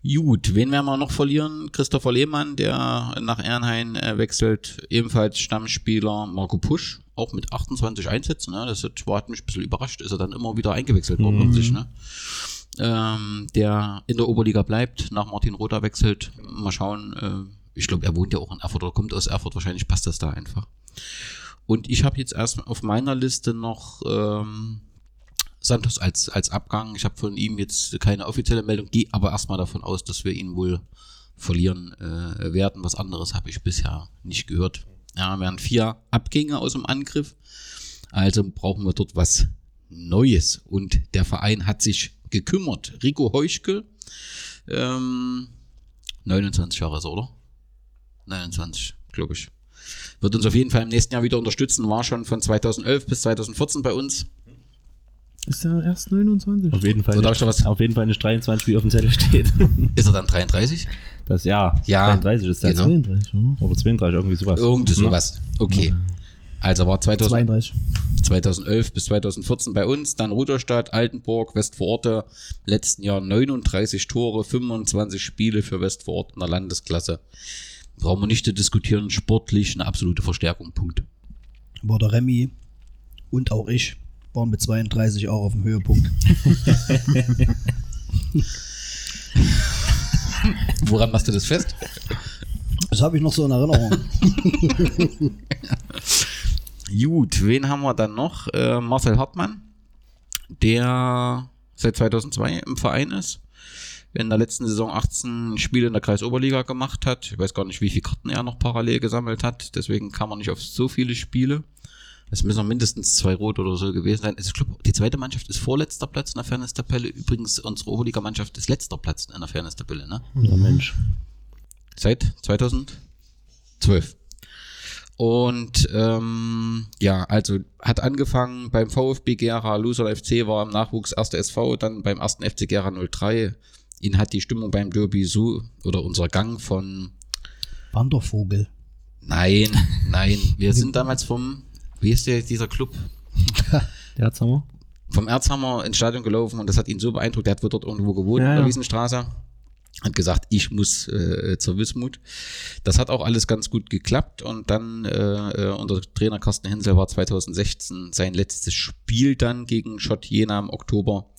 Gut, wen werden wir noch verlieren? Christopher Lehmann, der nach Ehrenhain äh, wechselt, ebenfalls Stammspieler Marco Pusch, auch mit 28 Einsätzen. Ne? Das hat, war, hat mich ein bisschen überrascht, ist er dann immer wieder eingewechselt worden an sich. Ne? Ähm, der in der Oberliga bleibt, nach Martin Rother wechselt. Mal schauen, äh, ich glaube, er wohnt ja auch in Erfurt oder kommt aus Erfurt, wahrscheinlich passt das da einfach. Und ich habe jetzt erst auf meiner Liste noch ähm, Santos als, als Abgang. Ich habe von ihm jetzt keine offizielle Meldung, gehe aber erstmal davon aus, dass wir ihn wohl verlieren äh, werden. Was anderes habe ich bisher nicht gehört. Ja, wir haben vier Abgänge aus dem Angriff. Also brauchen wir dort was Neues. Und der Verein hat sich gekümmert. Rico Heuschkel, ähm, 29 Jahre ist er, oder? 29, glaube ich. Wird uns auf jeden Fall im nächsten Jahr wieder unterstützen. War schon von 2011 bis 2014 bei uns. Ist er erst 29? Auf jeden Fall, So, da was- auf jeden Fall nicht 23, wie auf dem Zettel steht. (laughs) Ist er dann 33? Das ja, Ja, 33 ist das. genau. 32, oder? Oder 32, irgendwie sowas. Irgendwie Ja. sowas. Okay. Also war 2000, 32. 2011 bis 2014 bei uns, dann Rudolstadt, Altenburg, Westvororte, letzten Jahr 39 Tore, 25 Spiele für Westvorort in der Landesklasse. Brauchen wir nicht zu diskutieren, sportlich eine absolute Verstärkung, Punkt. War der Remy und auch ich waren mit 32 auch auf dem Höhepunkt. (laughs) Woran machst du das fest? Das habe ich noch so in Erinnerung. (laughs) Gut, wen haben wir dann noch? Äh, Marcel Hartmann, der seit 2002 im Verein ist. In der letzten Saison 18 Spiele in der Kreisoberliga gemacht hat. Ich weiß gar nicht, wie viele Karten er noch parallel gesammelt hat. Deswegen kam er nicht auf so viele Spiele. Es müssen noch mindestens zwei Rot oder so gewesen sein. Also Ich glaube, die zweite Mannschaft ist vorletzter Platz in der Fairness-Tabelle. Übrigens, unsere Oberliga-Mannschaft ist letzter Platz in der Fairness-Tabelle. Ne? Ja, Mensch. Seit 2012. Und ähm, ja, also hat angefangen beim VfB Gera, Loser FC war im Nachwuchs 1. SV, dann beim 1. FC Gera 03, ihn hat die Stimmung beim Derby so, oder unser Gang von, Wandervogel. nein, nein, wir sind damals vom, wie ist der, dieser Club? (laughs) Der Erzhammer? vom Erzhammer ins Stadion gelaufen und das hat ihn so beeindruckt, der hat wohl dort irgendwo gewohnt Ja, in der. Wiesenstraße. Hat gesagt, ich muss äh, zur Wismut. Das hat auch alles ganz gut geklappt und dann äh, äh, unser Trainer Carsten Hensel war 2016 sein letztes Spiel dann gegen Schott Jena im Oktober.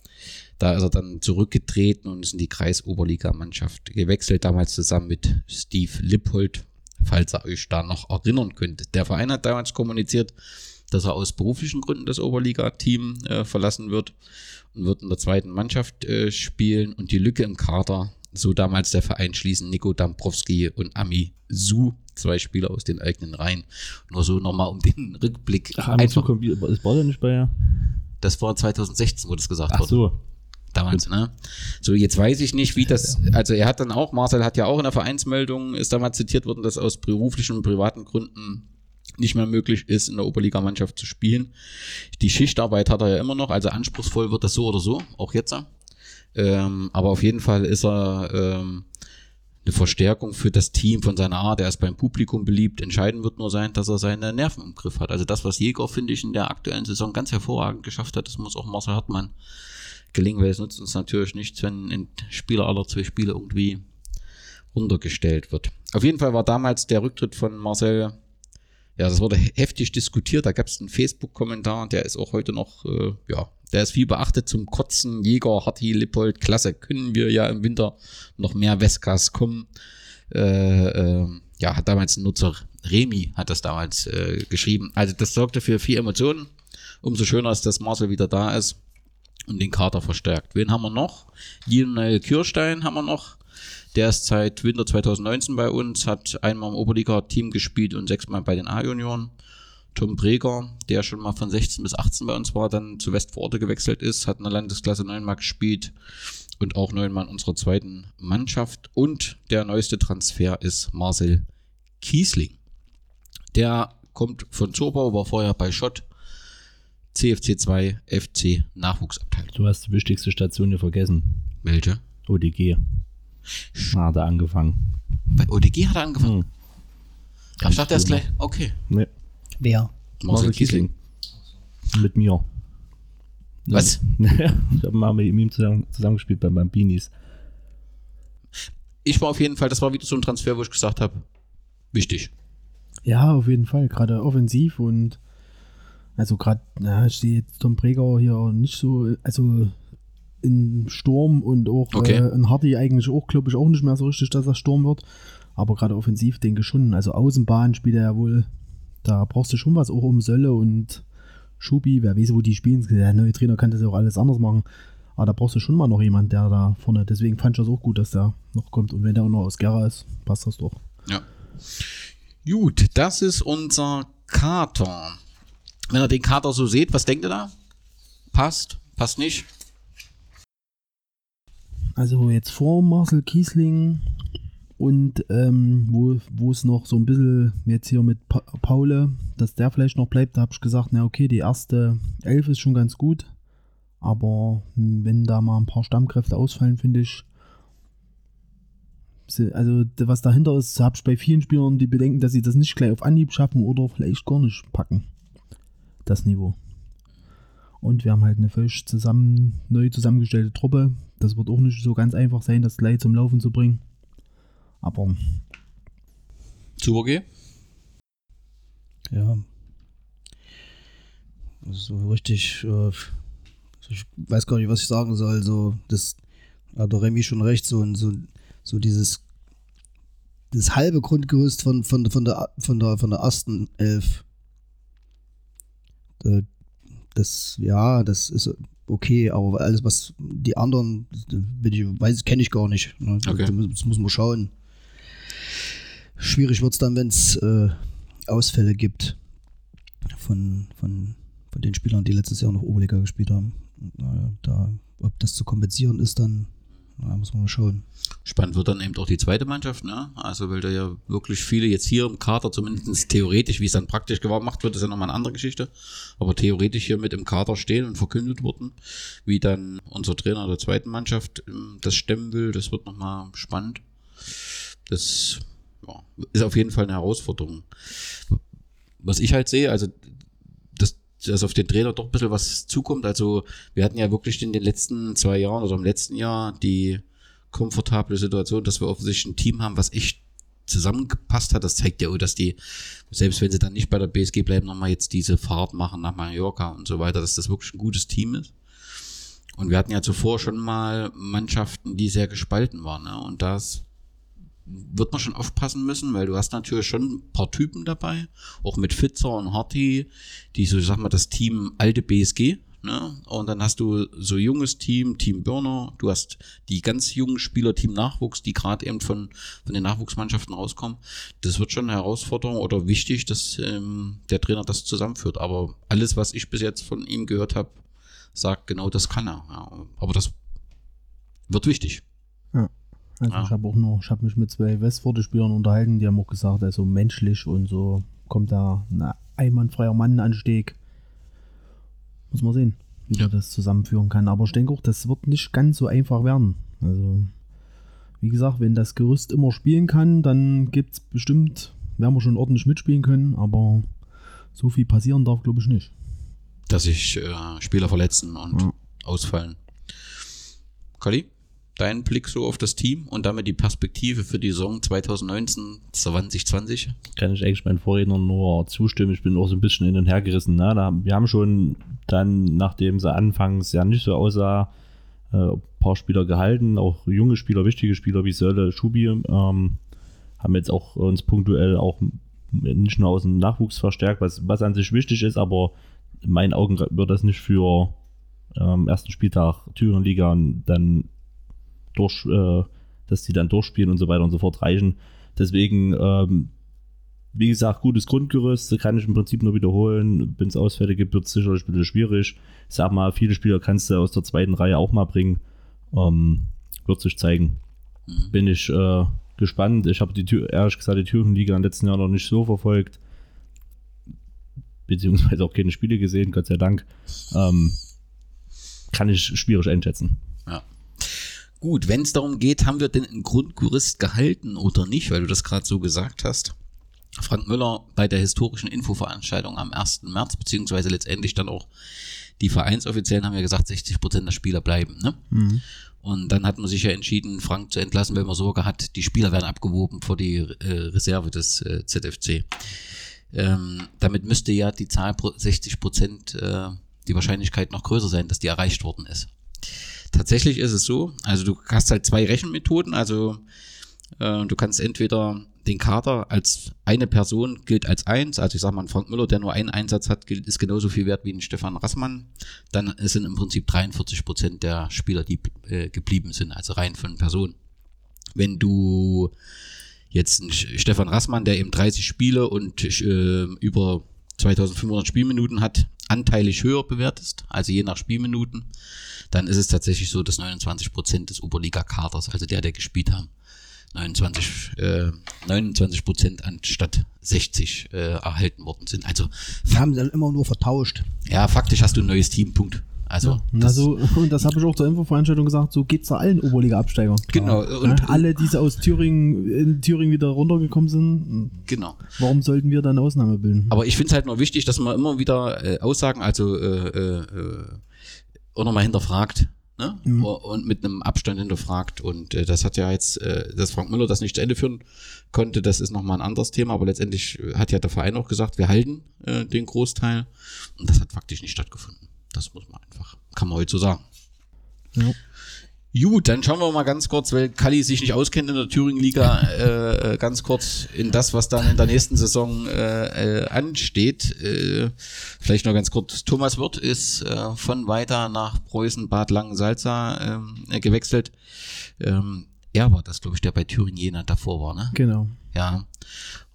Da ist er dann zurückgetreten und ist in die Kreisoberligamannschaft gewechselt, damals zusammen mit Steve Lippold, falls ihr euch da noch erinnern könnt. Der Verein hat damals kommuniziert, dass er aus beruflichen Gründen das Oberliga-Team äh, verlassen wird und wird in der zweiten Mannschaft äh, spielen und die Lücke im Kader, so damals der Verein schließen Nico Dambrowski und Ami Su, zwei Spieler aus den eigenen Reihen. Nur so nochmal um den Rückblick. Ach, Einfach, einfach, ist war der nicht bei. das war 2016, wo das gesagt Ach wurde so. Damals, ne? So, jetzt weiß ich nicht, wie das, also er hat dann auch, Marcel hat ja auch in der Vereinsmeldung, ist damals zitiert worden, dass aus beruflichen und privaten Gründen nicht mehr möglich ist, in der Oberligamannschaft zu spielen. Die Schichtarbeit hat er ja immer noch, also anspruchsvoll wird das so oder so, auch jetzt. Ähm, aber auf jeden Fall ist er ähm, eine Verstärkung für das Team von seiner Art. Er ist beim Publikum beliebt. Entscheidend wird nur sein, dass er seine Nerven im Griff hat. Also das, was Jäger, finde ich, in der aktuellen Saison ganz hervorragend geschafft hat, das muss auch Marcel Hartmann gelingen, weil es nutzt uns natürlich nichts, wenn ein Spieler aller zwei Spiele irgendwie runtergestellt wird. Auf jeden Fall war damals der Rücktritt von Marcel, ja, das wurde heftig diskutiert. Da gab es einen Facebook-Kommentar, der ist auch heute noch, äh, ja, der ist viel beachtet zum Kotzen. Jäger, Harti, Lippold, klasse. Können wir ja im Winter noch mehr Westgas kommen. Äh, äh, ja, hat damals ein Nutzer, Remi hat das damals äh, geschrieben. Also das sorgte für viel Emotionen. Umso schöner ist, dass Marcel wieder da ist und den Kader verstärkt. Wen haben wir noch? Lionel Kirstein haben wir noch. Der ist seit Winter 2019 bei uns, hat einmal im Oberliga-Team gespielt und sechsmal bei den A-Junioren. Tom Breger, der schon mal von 16 bis 18 bei uns war, dann zu Westforte gewechselt ist, hat in der Landesklasse neunmal gespielt und auch neunmal in unserer zweiten Mannschaft. Und der neueste Transfer ist Marcel Kiesling. Der kommt von Zorbau, war vorher bei Schott, CFC 2, FC Nachwuchsabteilung. Du hast die wichtigste Station hier vergessen. Welche? ODG. Ah, da angefangen. Bei ODG hat er angefangen. Hm. Ach, ich dachte erst gleich, okay. Nee. Wer? Marcel Kiesling. Mit mir. Was? (laughs) ich habe mal mit ihm zusammen, zusammengespielt bei Bambinis. Ich war auf jeden Fall, das war wieder so ein Transfer, wo ich gesagt habe, wichtig. Ja, auf jeden Fall. Gerade offensiv und also gerade, jetzt Tom Breger hier nicht so, also in Sturm und auch Okay. äh, in Hardy eigentlich auch, glaube ich, auch nicht mehr so richtig, dass er Sturm wird. Aber gerade offensiv denke ich schon. Also Außenbahn spielt er ja wohl, da brauchst du schon was, auch um Sölle und Schubi, wer weiß, wo die spielen. Der neue Trainer kann das ja auch alles anders machen. Aber da brauchst du schon mal noch jemand, der da vorne. Deswegen fand ich das auch gut, dass der noch kommt. Und wenn der auch noch aus Gera ist, passt das doch. Ja. Gut, das ist unser Kater. Wenn ihr den Kater so seht, was denkt ihr da? Passt? Passt nicht? Also jetzt vor Marcel Kiesling und ähm, wo, wo es noch so ein bisschen jetzt hier mit pa Paule, dass der vielleicht noch bleibt, da habe ich gesagt, na okay, die erste Elf ist schon ganz gut, aber wenn da mal ein paar Stammkräfte ausfallen, finde ich, also was dahinter ist, habe ich bei vielen Spielern die Bedenken, dass sie das nicht gleich auf Anhieb schaffen oder vielleicht gar nicht packen, das Niveau. Und wir haben halt eine völlig zusammen, neu zusammengestellte Truppe. Das wird auch nicht so ganz einfach sein, das gleich zum Laufen zu bringen. Aber Super G? Ja. So richtig, äh, ich weiß gar nicht, was ich sagen soll. So, das hat der Remy schon recht, so, so, so dieses das halbe Grundgerüst von, von, von, der, von, der, von der ersten Elf. Äh, Das, ja, das ist okay, aber alles, was die anderen, weiß, kenne ich gar nicht. Ne? Okay. Das, das muss man schauen. Schwierig wird es dann, wenn es äh, Ausfälle gibt von, von, von den Spielern, die letztes Jahr noch Oberliga gespielt haben. Naja, da, ob das zu kompensieren ist, dann Da muss man schauen. Spannend wird dann eben auch die zweite Mannschaft, ne? Also, weil da ja wirklich viele jetzt hier im Kader, zumindest (laughs) theoretisch, wie es dann praktisch gemacht wird, ist ja nochmal eine andere Geschichte. Aber theoretisch hier mit im Kader stehen und verkündet wurden, wie dann unser Trainer der zweiten Mannschaft ähm, das stemmen will, das wird nochmal spannend. Das ja, ist auf jeden Fall eine Herausforderung. Was ich halt sehe, also dass, auf den Trainer doch ein bisschen was zukommt. Also wir hatten ja wirklich in den letzten zwei Jahren oder im letzten Jahr die komfortable Situation, dass wir offensichtlich ein Team haben, was echt zusammengepasst hat. Das zeigt ja auch, dass die, selbst wenn sie dann nicht bei der BSG bleiben, nochmal jetzt diese Fahrt machen nach Mallorca und so weiter, dass das wirklich ein gutes Team ist. Und wir hatten ja zuvor schon mal Mannschaften, die sehr gespalten waren. Ne? Und das wird man schon aufpassen müssen, weil du hast natürlich schon ein paar Typen dabei, auch mit Fitzer und Harty, die so, ich sag mal, das Team alte BSG, ne? Und dann hast du so junges Team, Team Burner, du hast die ganz jungen Spieler, Team Nachwuchs, die gerade eben von, von den Nachwuchsmannschaften rauskommen. Das wird schon eine Herausforderung oder wichtig, dass ähm, der Trainer das zusammenführt. Aber alles, was ich bis jetzt von ihm gehört habe, sagt genau, das kann er. Ja. Aber das wird wichtig. Also Ja. ich habe auch noch, ich habe mich mit zwei Westforde-Spielern unterhalten, die haben auch gesagt, also menschlich und so kommt da ein einwandfreier Mann an Steg. Muss man sehen, wie man das zusammenführen kann. Aber ich denke auch, das wird nicht ganz so einfach werden. Also, wie gesagt, wenn das Gerüst immer spielen kann, dann gibt es bestimmt, werden wir schon ordentlich mitspielen können, aber so viel passieren darf, glaube ich, nicht. dass sich äh, Spieler verletzen und Ja. ausfallen. Kali, dein Blick so auf das Team und damit die Perspektive für die Saison 2019, 2020? kann ich eigentlich meinen Vorrednern nur zustimmen. Ich bin auch so ein bisschen hin und her gerissen. Ne? Wir haben schon dann, nachdem sie anfangs ja nicht so aussah, äh, ein paar Spieler gehalten, auch junge Spieler, wichtige Spieler wie Sölle, Schubi, ähm, haben jetzt auch uns punktuell auch nicht nur aus dem Nachwuchs verstärkt, was, was an sich wichtig ist, aber in meinen Augen wird das nicht für ähm, ersten Spieltag Thüringen-Liga dann durch, äh, dass die dann durchspielen und so weiter und so fort reichen. Deswegen, ähm, wie gesagt, gutes Grundgerüst, kann ich im Prinzip nur wiederholen. Wenn es Ausfälle gibt, wird es sicherlich ein bisschen schwierig. Ich sag mal, viele Spieler kannst du aus der zweiten Reihe auch mal bringen. Ähm, wird sich zeigen. Bin ich äh, gespannt. Ich habe die Tür, ehrlich gesagt die Thüringen-Liga im letzten Jahr noch nicht so verfolgt. Beziehungsweise auch keine Spiele gesehen, Gott sei Dank. Ähm, kann ich schwierig einschätzen. Gut, wenn es darum geht, haben wir denn ein Grundgerüst gehalten oder nicht, weil du das gerade so gesagt hast. Frank Müller bei der historischen Infoveranstaltung am 1. März, beziehungsweise letztendlich dann auch die Vereinsoffiziellen haben ja gesagt, 60 Prozent der Spieler bleiben. Ne? Und dann hat man sich ja entschieden, Frank zu entlassen, weil man Sorge hat, die Spieler werden abgewoben vor die äh, Reserve des äh, ZFC. Ähm, damit müsste ja die Zahl pro 60 Prozent äh, die Wahrscheinlichkeit noch größer sein, dass die erreicht worden ist. Tatsächlich ist es so, also du hast halt zwei Rechenmethoden, also äh, du kannst entweder den Kader als eine Person gilt als eins, also ich sag mal, ein Frank Müller, der nur einen Einsatz hat, gilt, ist genauso viel wert wie ein Stefan Rassmann. Dann sind im Prinzip 43 Prozent der Spieler, die äh, geblieben sind, also rein von Personen. Wenn du jetzt einen Stefan Rassmann, der eben 30 Spiele und äh, über 2500 Spielminuten hat, anteilig höher bewertest, also je nach Spielminuten, dann ist es tatsächlich so, dass 29 Prozent des Oberliga-Kaders, also der, der gespielt haben, 29, äh, 29 Prozent anstatt 60 äh, erhalten worden sind. Also Wir haben dann immer nur vertauscht. ja, faktisch hast du ein neues Team, Punkt. Also (laughs) Und, das, also, und das habe ich auch zur Infoveranstaltung gesagt, so geht es da allen Oberliga-Absteigern. Genau, Ja, und- alle, die aus Thüringen, in Thüringen wieder runtergekommen sind, genau. warum sollten wir dann eine Ausnahme bilden? Aber ich finde es halt nur wichtig, dass man immer wieder äh, Aussagen, also äh, äh, auch nochmal hinterfragt. Ne? Und mit einem Abstand hinterfragt. Und äh, das hat ja jetzt, äh, dass Frank Müller das nicht zu Ende führen konnte, das ist nochmal ein anderes Thema. Aber letztendlich äh, hat ja der Verein auch gesagt, wir halten äh, den Großteil. Und das hat faktisch nicht stattgefunden. Das muss man einfach, kann man heute so sagen. Ja. Gut, dann schauen wir mal ganz kurz, weil Kalli sich nicht auskennt in der Thüringen-Liga, äh, äh, ganz kurz in das, was dann in der nächsten Saison äh, äh, ansteht. Äh, vielleicht noch ganz kurz. Thomas Wirth ist äh, von weiter nach Preußen Bad Langensalza ähm, äh, gewechselt. Ähm, er war das, glaube ich, der bei Thüringen Jena davor war, ne? Genau. Ja.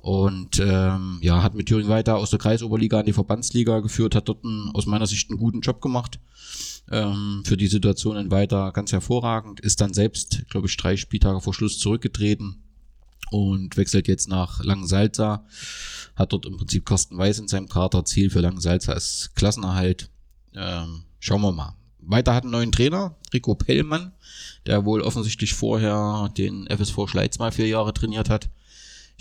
Und ähm, ja, hat mit Thüringen weiter aus der Kreisoberliga in die Verbandsliga geführt, hat dort einen, aus meiner Sicht einen guten Job gemacht. ähm, für die Situationen weiter ganz hervorragend. Ist dann selbst, glaube ich, drei Spieltage vor Schluss zurückgetreten und wechselt jetzt nach Langensalza. Hat dort im Prinzip Carsten Weiß in seinem Kader. Ziel für Langensalza ist Klassenerhalt. Ähm, schauen wir mal. Weiter hat einen neuen Trainer, Rico Pellmann, der wohl offensichtlich vorher den FSV Schleiz mal vier Jahre trainiert hat.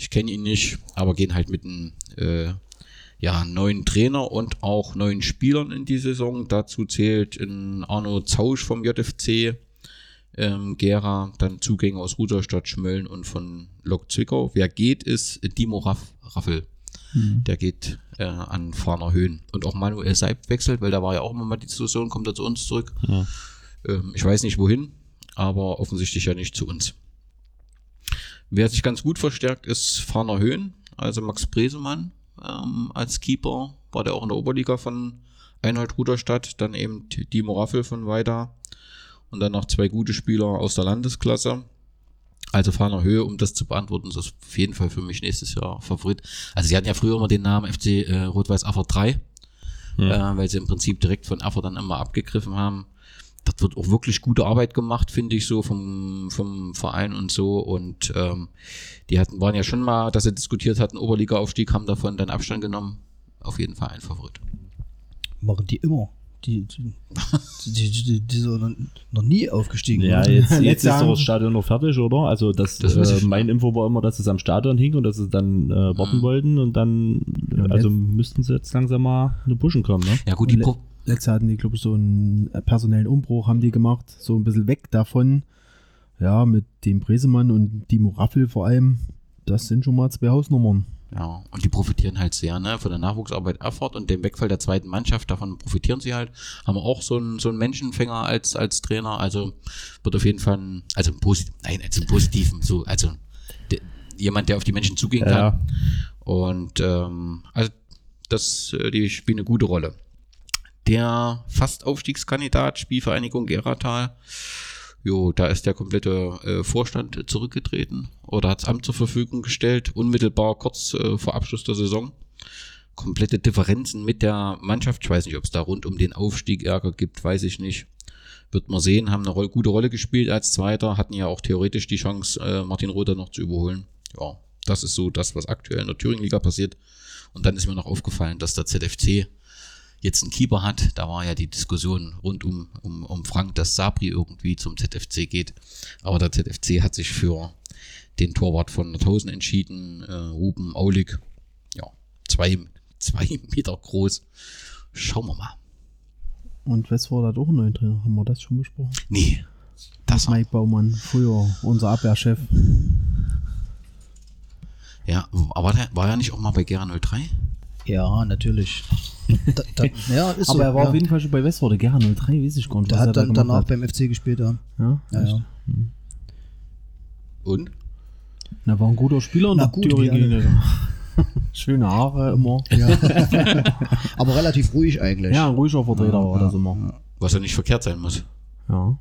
Ich kenne ihn nicht, aber gehen halt mit einem äh, ja, neuen Trainer und auch neuen Spielern in die Saison. Dazu zählt ein Arno Zausch vom JFC, ähm, Gera, dann Zugänge aus Rudolstadt, Schmölln und von Lok Zwickau. Wer geht, ist Dimo Raff, Raffel. Der geht äh, an Fahner Höhen. Und auch Manuel Seib wechselt, weil da war ja auch immer mal die Diskussion, kommt er zu uns zurück. Ja. Ähm, ich weiß nicht wohin, aber offensichtlich ja nicht zu uns. Wer sich ganz gut verstärkt, ist Fahner Höhen, also Max Bresemann ähm, als Keeper. War der auch in der Oberliga von Einhold Ruderstadt, dann eben Dimo Raffel von Weida und dann noch zwei gute Spieler aus der Landesklasse. Also Fahner Höhe, um das zu beantworten, ist das auf jeden Fall für mich nächstes Jahr Favorit. Also sie hatten ja früher immer den Namen FC äh, Rot-Weiß Erfurt 3, äh, weil sie im Prinzip direkt von Erfurt dann immer abgegriffen haben. Dort wird auch wirklich gute Arbeit gemacht, finde ich so vom, vom Verein und so. Und ähm, die hatten, waren ja schon mal, dass sie diskutiert hatten, Oberliga-Aufstieg, haben davon dann Abstand genommen. Auf jeden Fall ein Favorit. Machen die immer. Die, die, die, die, die sind noch, nie aufgestiegen. Ja, oder? jetzt, jetzt (laughs) Letztes ist doch das Stadion noch fertig, oder? Also das, Das äh, mein Info war immer, dass es am Stadion hing und dass sie dann äh, warten Mhm. wollten und dann, Ja, also müssten sie jetzt langsam mal eine Pushen kommen, ne? Ja gut, die Letztes Jahr hatten die, glaube ich, so einen äh, personellen Umbruch haben die gemacht, so ein bisschen weg davon. Ja, mit dem Bresemann und Dimo Raffel vor allem. Das sind schon mal zwei Hausnummern. Ja, und die profitieren halt sehr, ne, von der Nachwuchsarbeit Erfurt und dem Wegfall der zweiten Mannschaft, davon profitieren sie halt. Haben auch so einen, so einen Menschenfänger als, als Trainer, also wird auf jeden Fall ein, also ein positiv, nein, also ein positiven, so, also de, jemand, der auf die Menschen zugehen kann. Ja. Und ähm, also das, äh, die spielen eine gute Rolle. Der Fast-Aufstiegskandidat, Spielvereinigung Geratal, jo, da ist der komplette äh, Vorstand zurückgetreten oder hat das Amt zur Verfügung gestellt, unmittelbar kurz äh, vor Abschluss der Saison. Komplette Differenzen mit der Mannschaft. Ich weiß nicht, ob es da rund um den Aufstieg Ärger gibt, weiß ich nicht. Wird man sehen, haben eine Roll gute Rolle gespielt als Zweiter, hatten ja auch theoretisch die Chance, äh, Martin Rother noch zu überholen. Ja, das ist so das, was aktuell in der Thüringen-Liga passiert. Und dann ist mir noch aufgefallen, dass der ZFC jetzt einen Keeper hat. Da war ja die Diskussion rund um, um, um Frank, dass Sabri irgendwie zum ZFC geht. Aber der ZFC hat sich für den Torwart von Nordhausen entschieden, äh, Ruben Aulig. Ja, zwei, zwei (laughs) Meter groß. Schauen wir mal. Und Westford hat auch einen neuen Trainer. Haben wir das schon besprochen? Nee, das Mike Baumann, früher unser Abwehrchef. Ja, aber der war ja nicht auch mal bei Gera 03? Ja, natürlich. Da, da, (laughs) ja, ist so. Aber er war ja. auf jeden Fall schon bei Westford. Gerne 03, weiß ich gar nicht. Der was er hat da dann danach hat. beim FC gespielt, ja. Ja, Ja, ja. Und? Na, war ein guter Spieler Na der gut, Thüringen. (laughs) Schöne Haare immer. (laughs) Aber relativ ruhig eigentlich. Ja, ein ruhiger Vertreter war das immer. Was ja nicht verkehrt sein muss. Ja.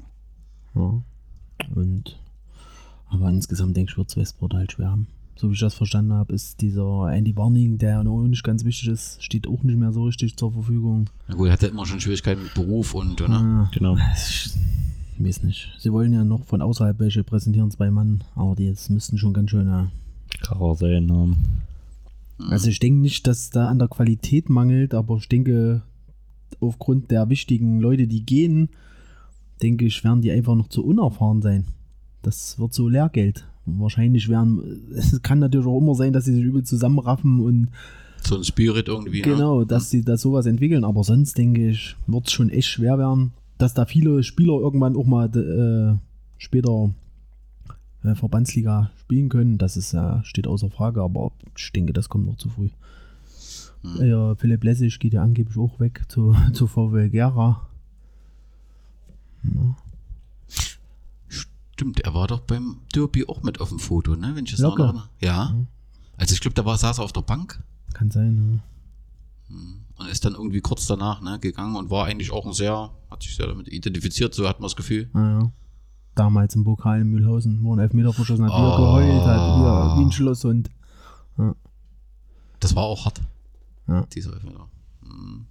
ja. Und aber insgesamt denke ich, wird es Westport halt schwer haben. So wie ich das verstanden habe, ist dieser Andy Warning, der noch nicht ganz wichtig ist, steht auch nicht mehr so richtig zur Verfügung. Na gut, er hatte immer schon Schwierigkeiten mit Beruf und, ne? Ah, Genau. ich weiß nicht. Sie wollen ja noch von außerhalb welche präsentieren, zwei Mann, aber die jetzt müssten schon ganz schön. Ja. Kracher sein. Ne? Also ich denke nicht, dass da an der Qualität mangelt, aber ich denke, aufgrund der wichtigen Leute, die gehen, denke ich, werden die einfach noch zu unerfahren sein. Das wird so Lehrgeld. Wahrscheinlich werden, (laughs) es kann natürlich auch immer sein, dass sie sich übel zusammenraffen und So ein Spirit irgendwie. Ne? genau, dass sie da sowas entwickeln, aber sonst denke ich, wird es schon echt schwer werden, dass da viele Spieler irgendwann auch mal äh, später äh, Verbandsliga spielen können, das ist ja, steht außer Frage, aber ich denke, das kommt noch zu früh. Hm. Ja, Philipp Lessig geht ja angeblich auch weg zu, (laughs) zu VW Gera. Ja. Stimmt, er war doch beim Derby auch mit auf dem Foto, ne? Wenn ich das noch Locker. erinnere. Ja. Also ich glaube, da war, saß er auf der Bank Kann sein, und ist dann irgendwie kurz danach ne, gegangen und war eigentlich auch ein sehr, hat sich sehr damit identifiziert, so hat man das Gefühl. ja. Naja. Damals im Pokal in Mühlhausen, wo ein Elfmeter verschossen hat, Oh. geheult hat, wie, er, wie ein Schlosshund. Das war auch hart. Ja. Dieser Elfmeter. Hm.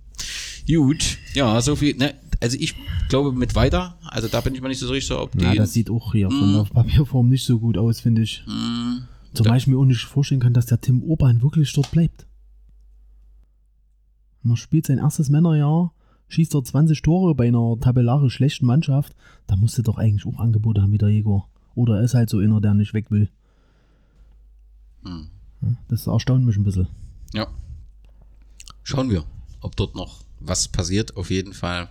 Gut, ja, so viel. Ne, Also ich glaube mit weiter. Also da bin ich mir nicht so sicher, ob die. Ja, das sieht auch hier von der Papierform nicht so gut aus, finde ich. Zumal ich mir auch nicht vorstellen kann, dass der Tim Urban wirklich dort bleibt. Man spielt sein erstes Männerjahr, schießt dort 20 Tore bei einer tabellarisch schlechten Mannschaft. Da musste doch eigentlich auch Angebote haben wie der Jäger. Oder er ist halt so einer, der nicht weg will. Ja, Das erstaunt mich ein bisschen. Ja. Schauen wir, ob dort noch was passiert. Auf jeden Fall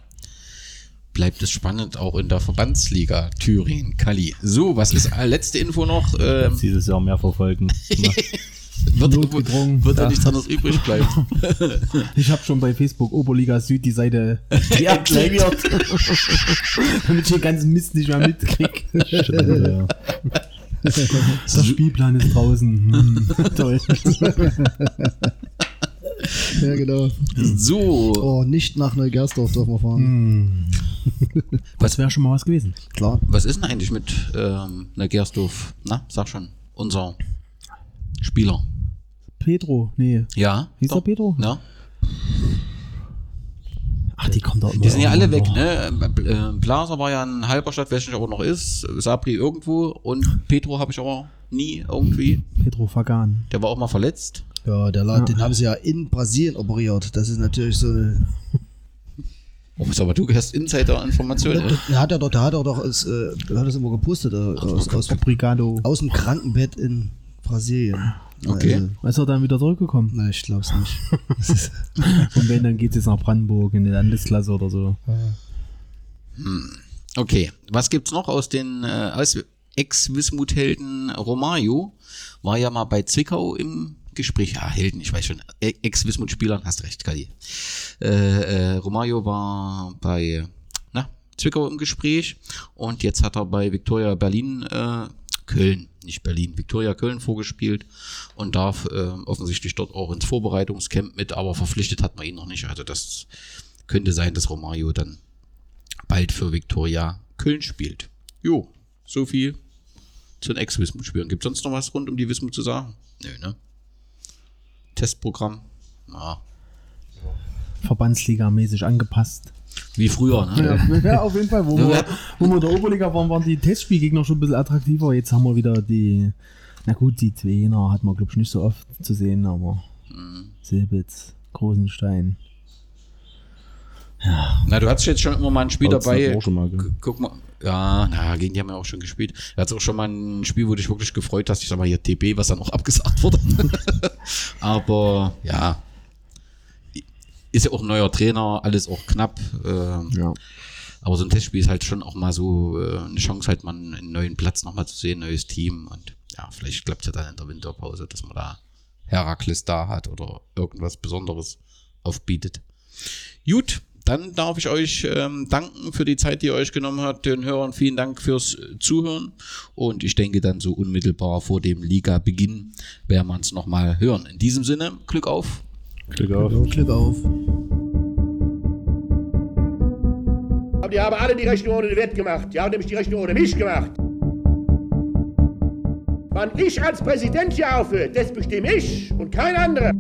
bleibt es spannend, auch in der Verbandsliga Thüringen, Kali. So, was ist äh, letzte Info noch? Ähm, dieses Jahr mehr verfolgen. (laughs) Wird Notgedrungen. wird da nichts anderes übrig bleiben. (laughs) Ich habe schon bei Facebook Oberliga Süd die Seite (laughs) deaktiviert, damit ich den ganzen Mist nicht mehr mitkrieg. ja. Der Spielplan ist draußen. Hm, toll. Ja, genau. So, Oh, nicht nach Neugersdorf dürfen wir fahren. Das wäre schon mal was gewesen. Klar. was ist denn eigentlich mit ähm, na, Gersdorf? Na, sag schon, unser Spieler. Pedro, nee. Ja. Hieß doch. er Pedro? Ja. Ach, die kommt da immer. Die sind ja alle weg, ne? Äh, Blaser war ja in Halberstadt, weiß nicht, ob er noch ist. Sabri irgendwo und Petro habe ich aber nie irgendwie. Pedro Fagan. Der war auch mal verletzt. Ja, der Lad, den haben sie ja in Brasilien operiert. Das ist natürlich so. Oh, was aber du hast Insider-Informationen. ne? Der hat ja doch, der hat er doch, aus, äh, der hat das immer gepostet, äh, aus, aus, aus dem Krankenbett in Brasilien. Okay. Also, Ist er dann wieder zurückgekommen? na, ich glaub's nicht. (laughs) Ist, Und wenn, dann geht es jetzt nach Brandenburg in die Landesklasse oder so. Okay, was gibt's noch aus den äh, Ex-Wismut-Helden Romario? War ja mal bei Zwickau im Gespräch. Ja, Helden, ich weiß schon. E- Ex-Wismut-Spielern, hast recht, Kali. Äh, äh, Romario war bei na, Zwickau im Gespräch und jetzt hat er bei Viktoria Berlin äh, Köln, nicht Berlin, Viktoria Köln vorgespielt und darf äh, offensichtlich dort auch ins Vorbereitungscamp mit, aber verpflichtet hat man ihn noch nicht. Also das könnte sein, dass Romario dann bald für Viktoria Köln spielt. Jo, so viel zu den Ex-Wismut-Spielern. Gibt sonst noch was rund um die Wismut zu sagen? Nö, ne? Testprogramm? Ja, Verbandsliga-mäßig angepasst. wie früher, ne? Ja, auf jeden Fall. Wo, Ja, wir, wo wir in der Oberliga waren, waren die Testspielgegner schon ein bisschen attraktiver. Jetzt haben wir wieder die, na gut, die Tweener hat man, glaube ich, nicht so oft zu sehen, aber Mhm. Silbitz, Großenstein. Na, du hattest jetzt schon immer mal ein Spiel dabei. auch schon mal, gell? Gu- Guck mal. Ja, na, gegen die haben wir auch schon gespielt. Da hat auch schon mal ein Spiel, wo dich wirklich gefreut hast. Ich sag mal hier TB, was dann auch abgesagt wurde. (laughs) Aber ja. Ist ja auch ein neuer Trainer, alles auch knapp. Ähm, Ja. Aber so ein Testspiel ist halt schon auch mal so äh, eine Chance, halt mal einen neuen Platz nochmal zu sehen, neues Team. Und ja, vielleicht klappt es ja dann in der Winterpause, dass man da Herakles da hat oder irgendwas Besonderes aufbietet. Gut, dann darf ich euch ähm, danken für die Zeit, die ihr euch genommen habt. Den Hörern vielen Dank fürs Zuhören. Und ich denke dann so unmittelbar vor dem Liga-Beginn werden wir uns nochmal hören. In diesem Sinne, Glück auf. Glück auf. Glück auf. Aber die haben alle die Rechnung ohne den Wert gemacht. Die haben nämlich die Rechnung ohne mich gemacht. Wann ich als Präsident hier aufhöre, das bestimme ich und kein anderer.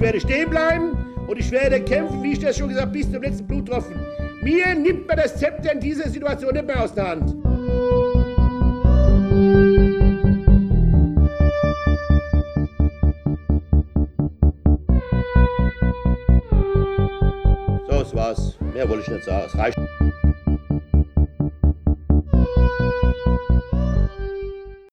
Ich werde stehen bleiben und ich werde kämpfen, wie ich das schon gesagt habe, bis zum letzten Bluttropfen. Mir nimmt man das Zepter in dieser Situation nicht mehr aus der Hand. So, das war's. Mehr wollte ich nicht sagen. Es reicht.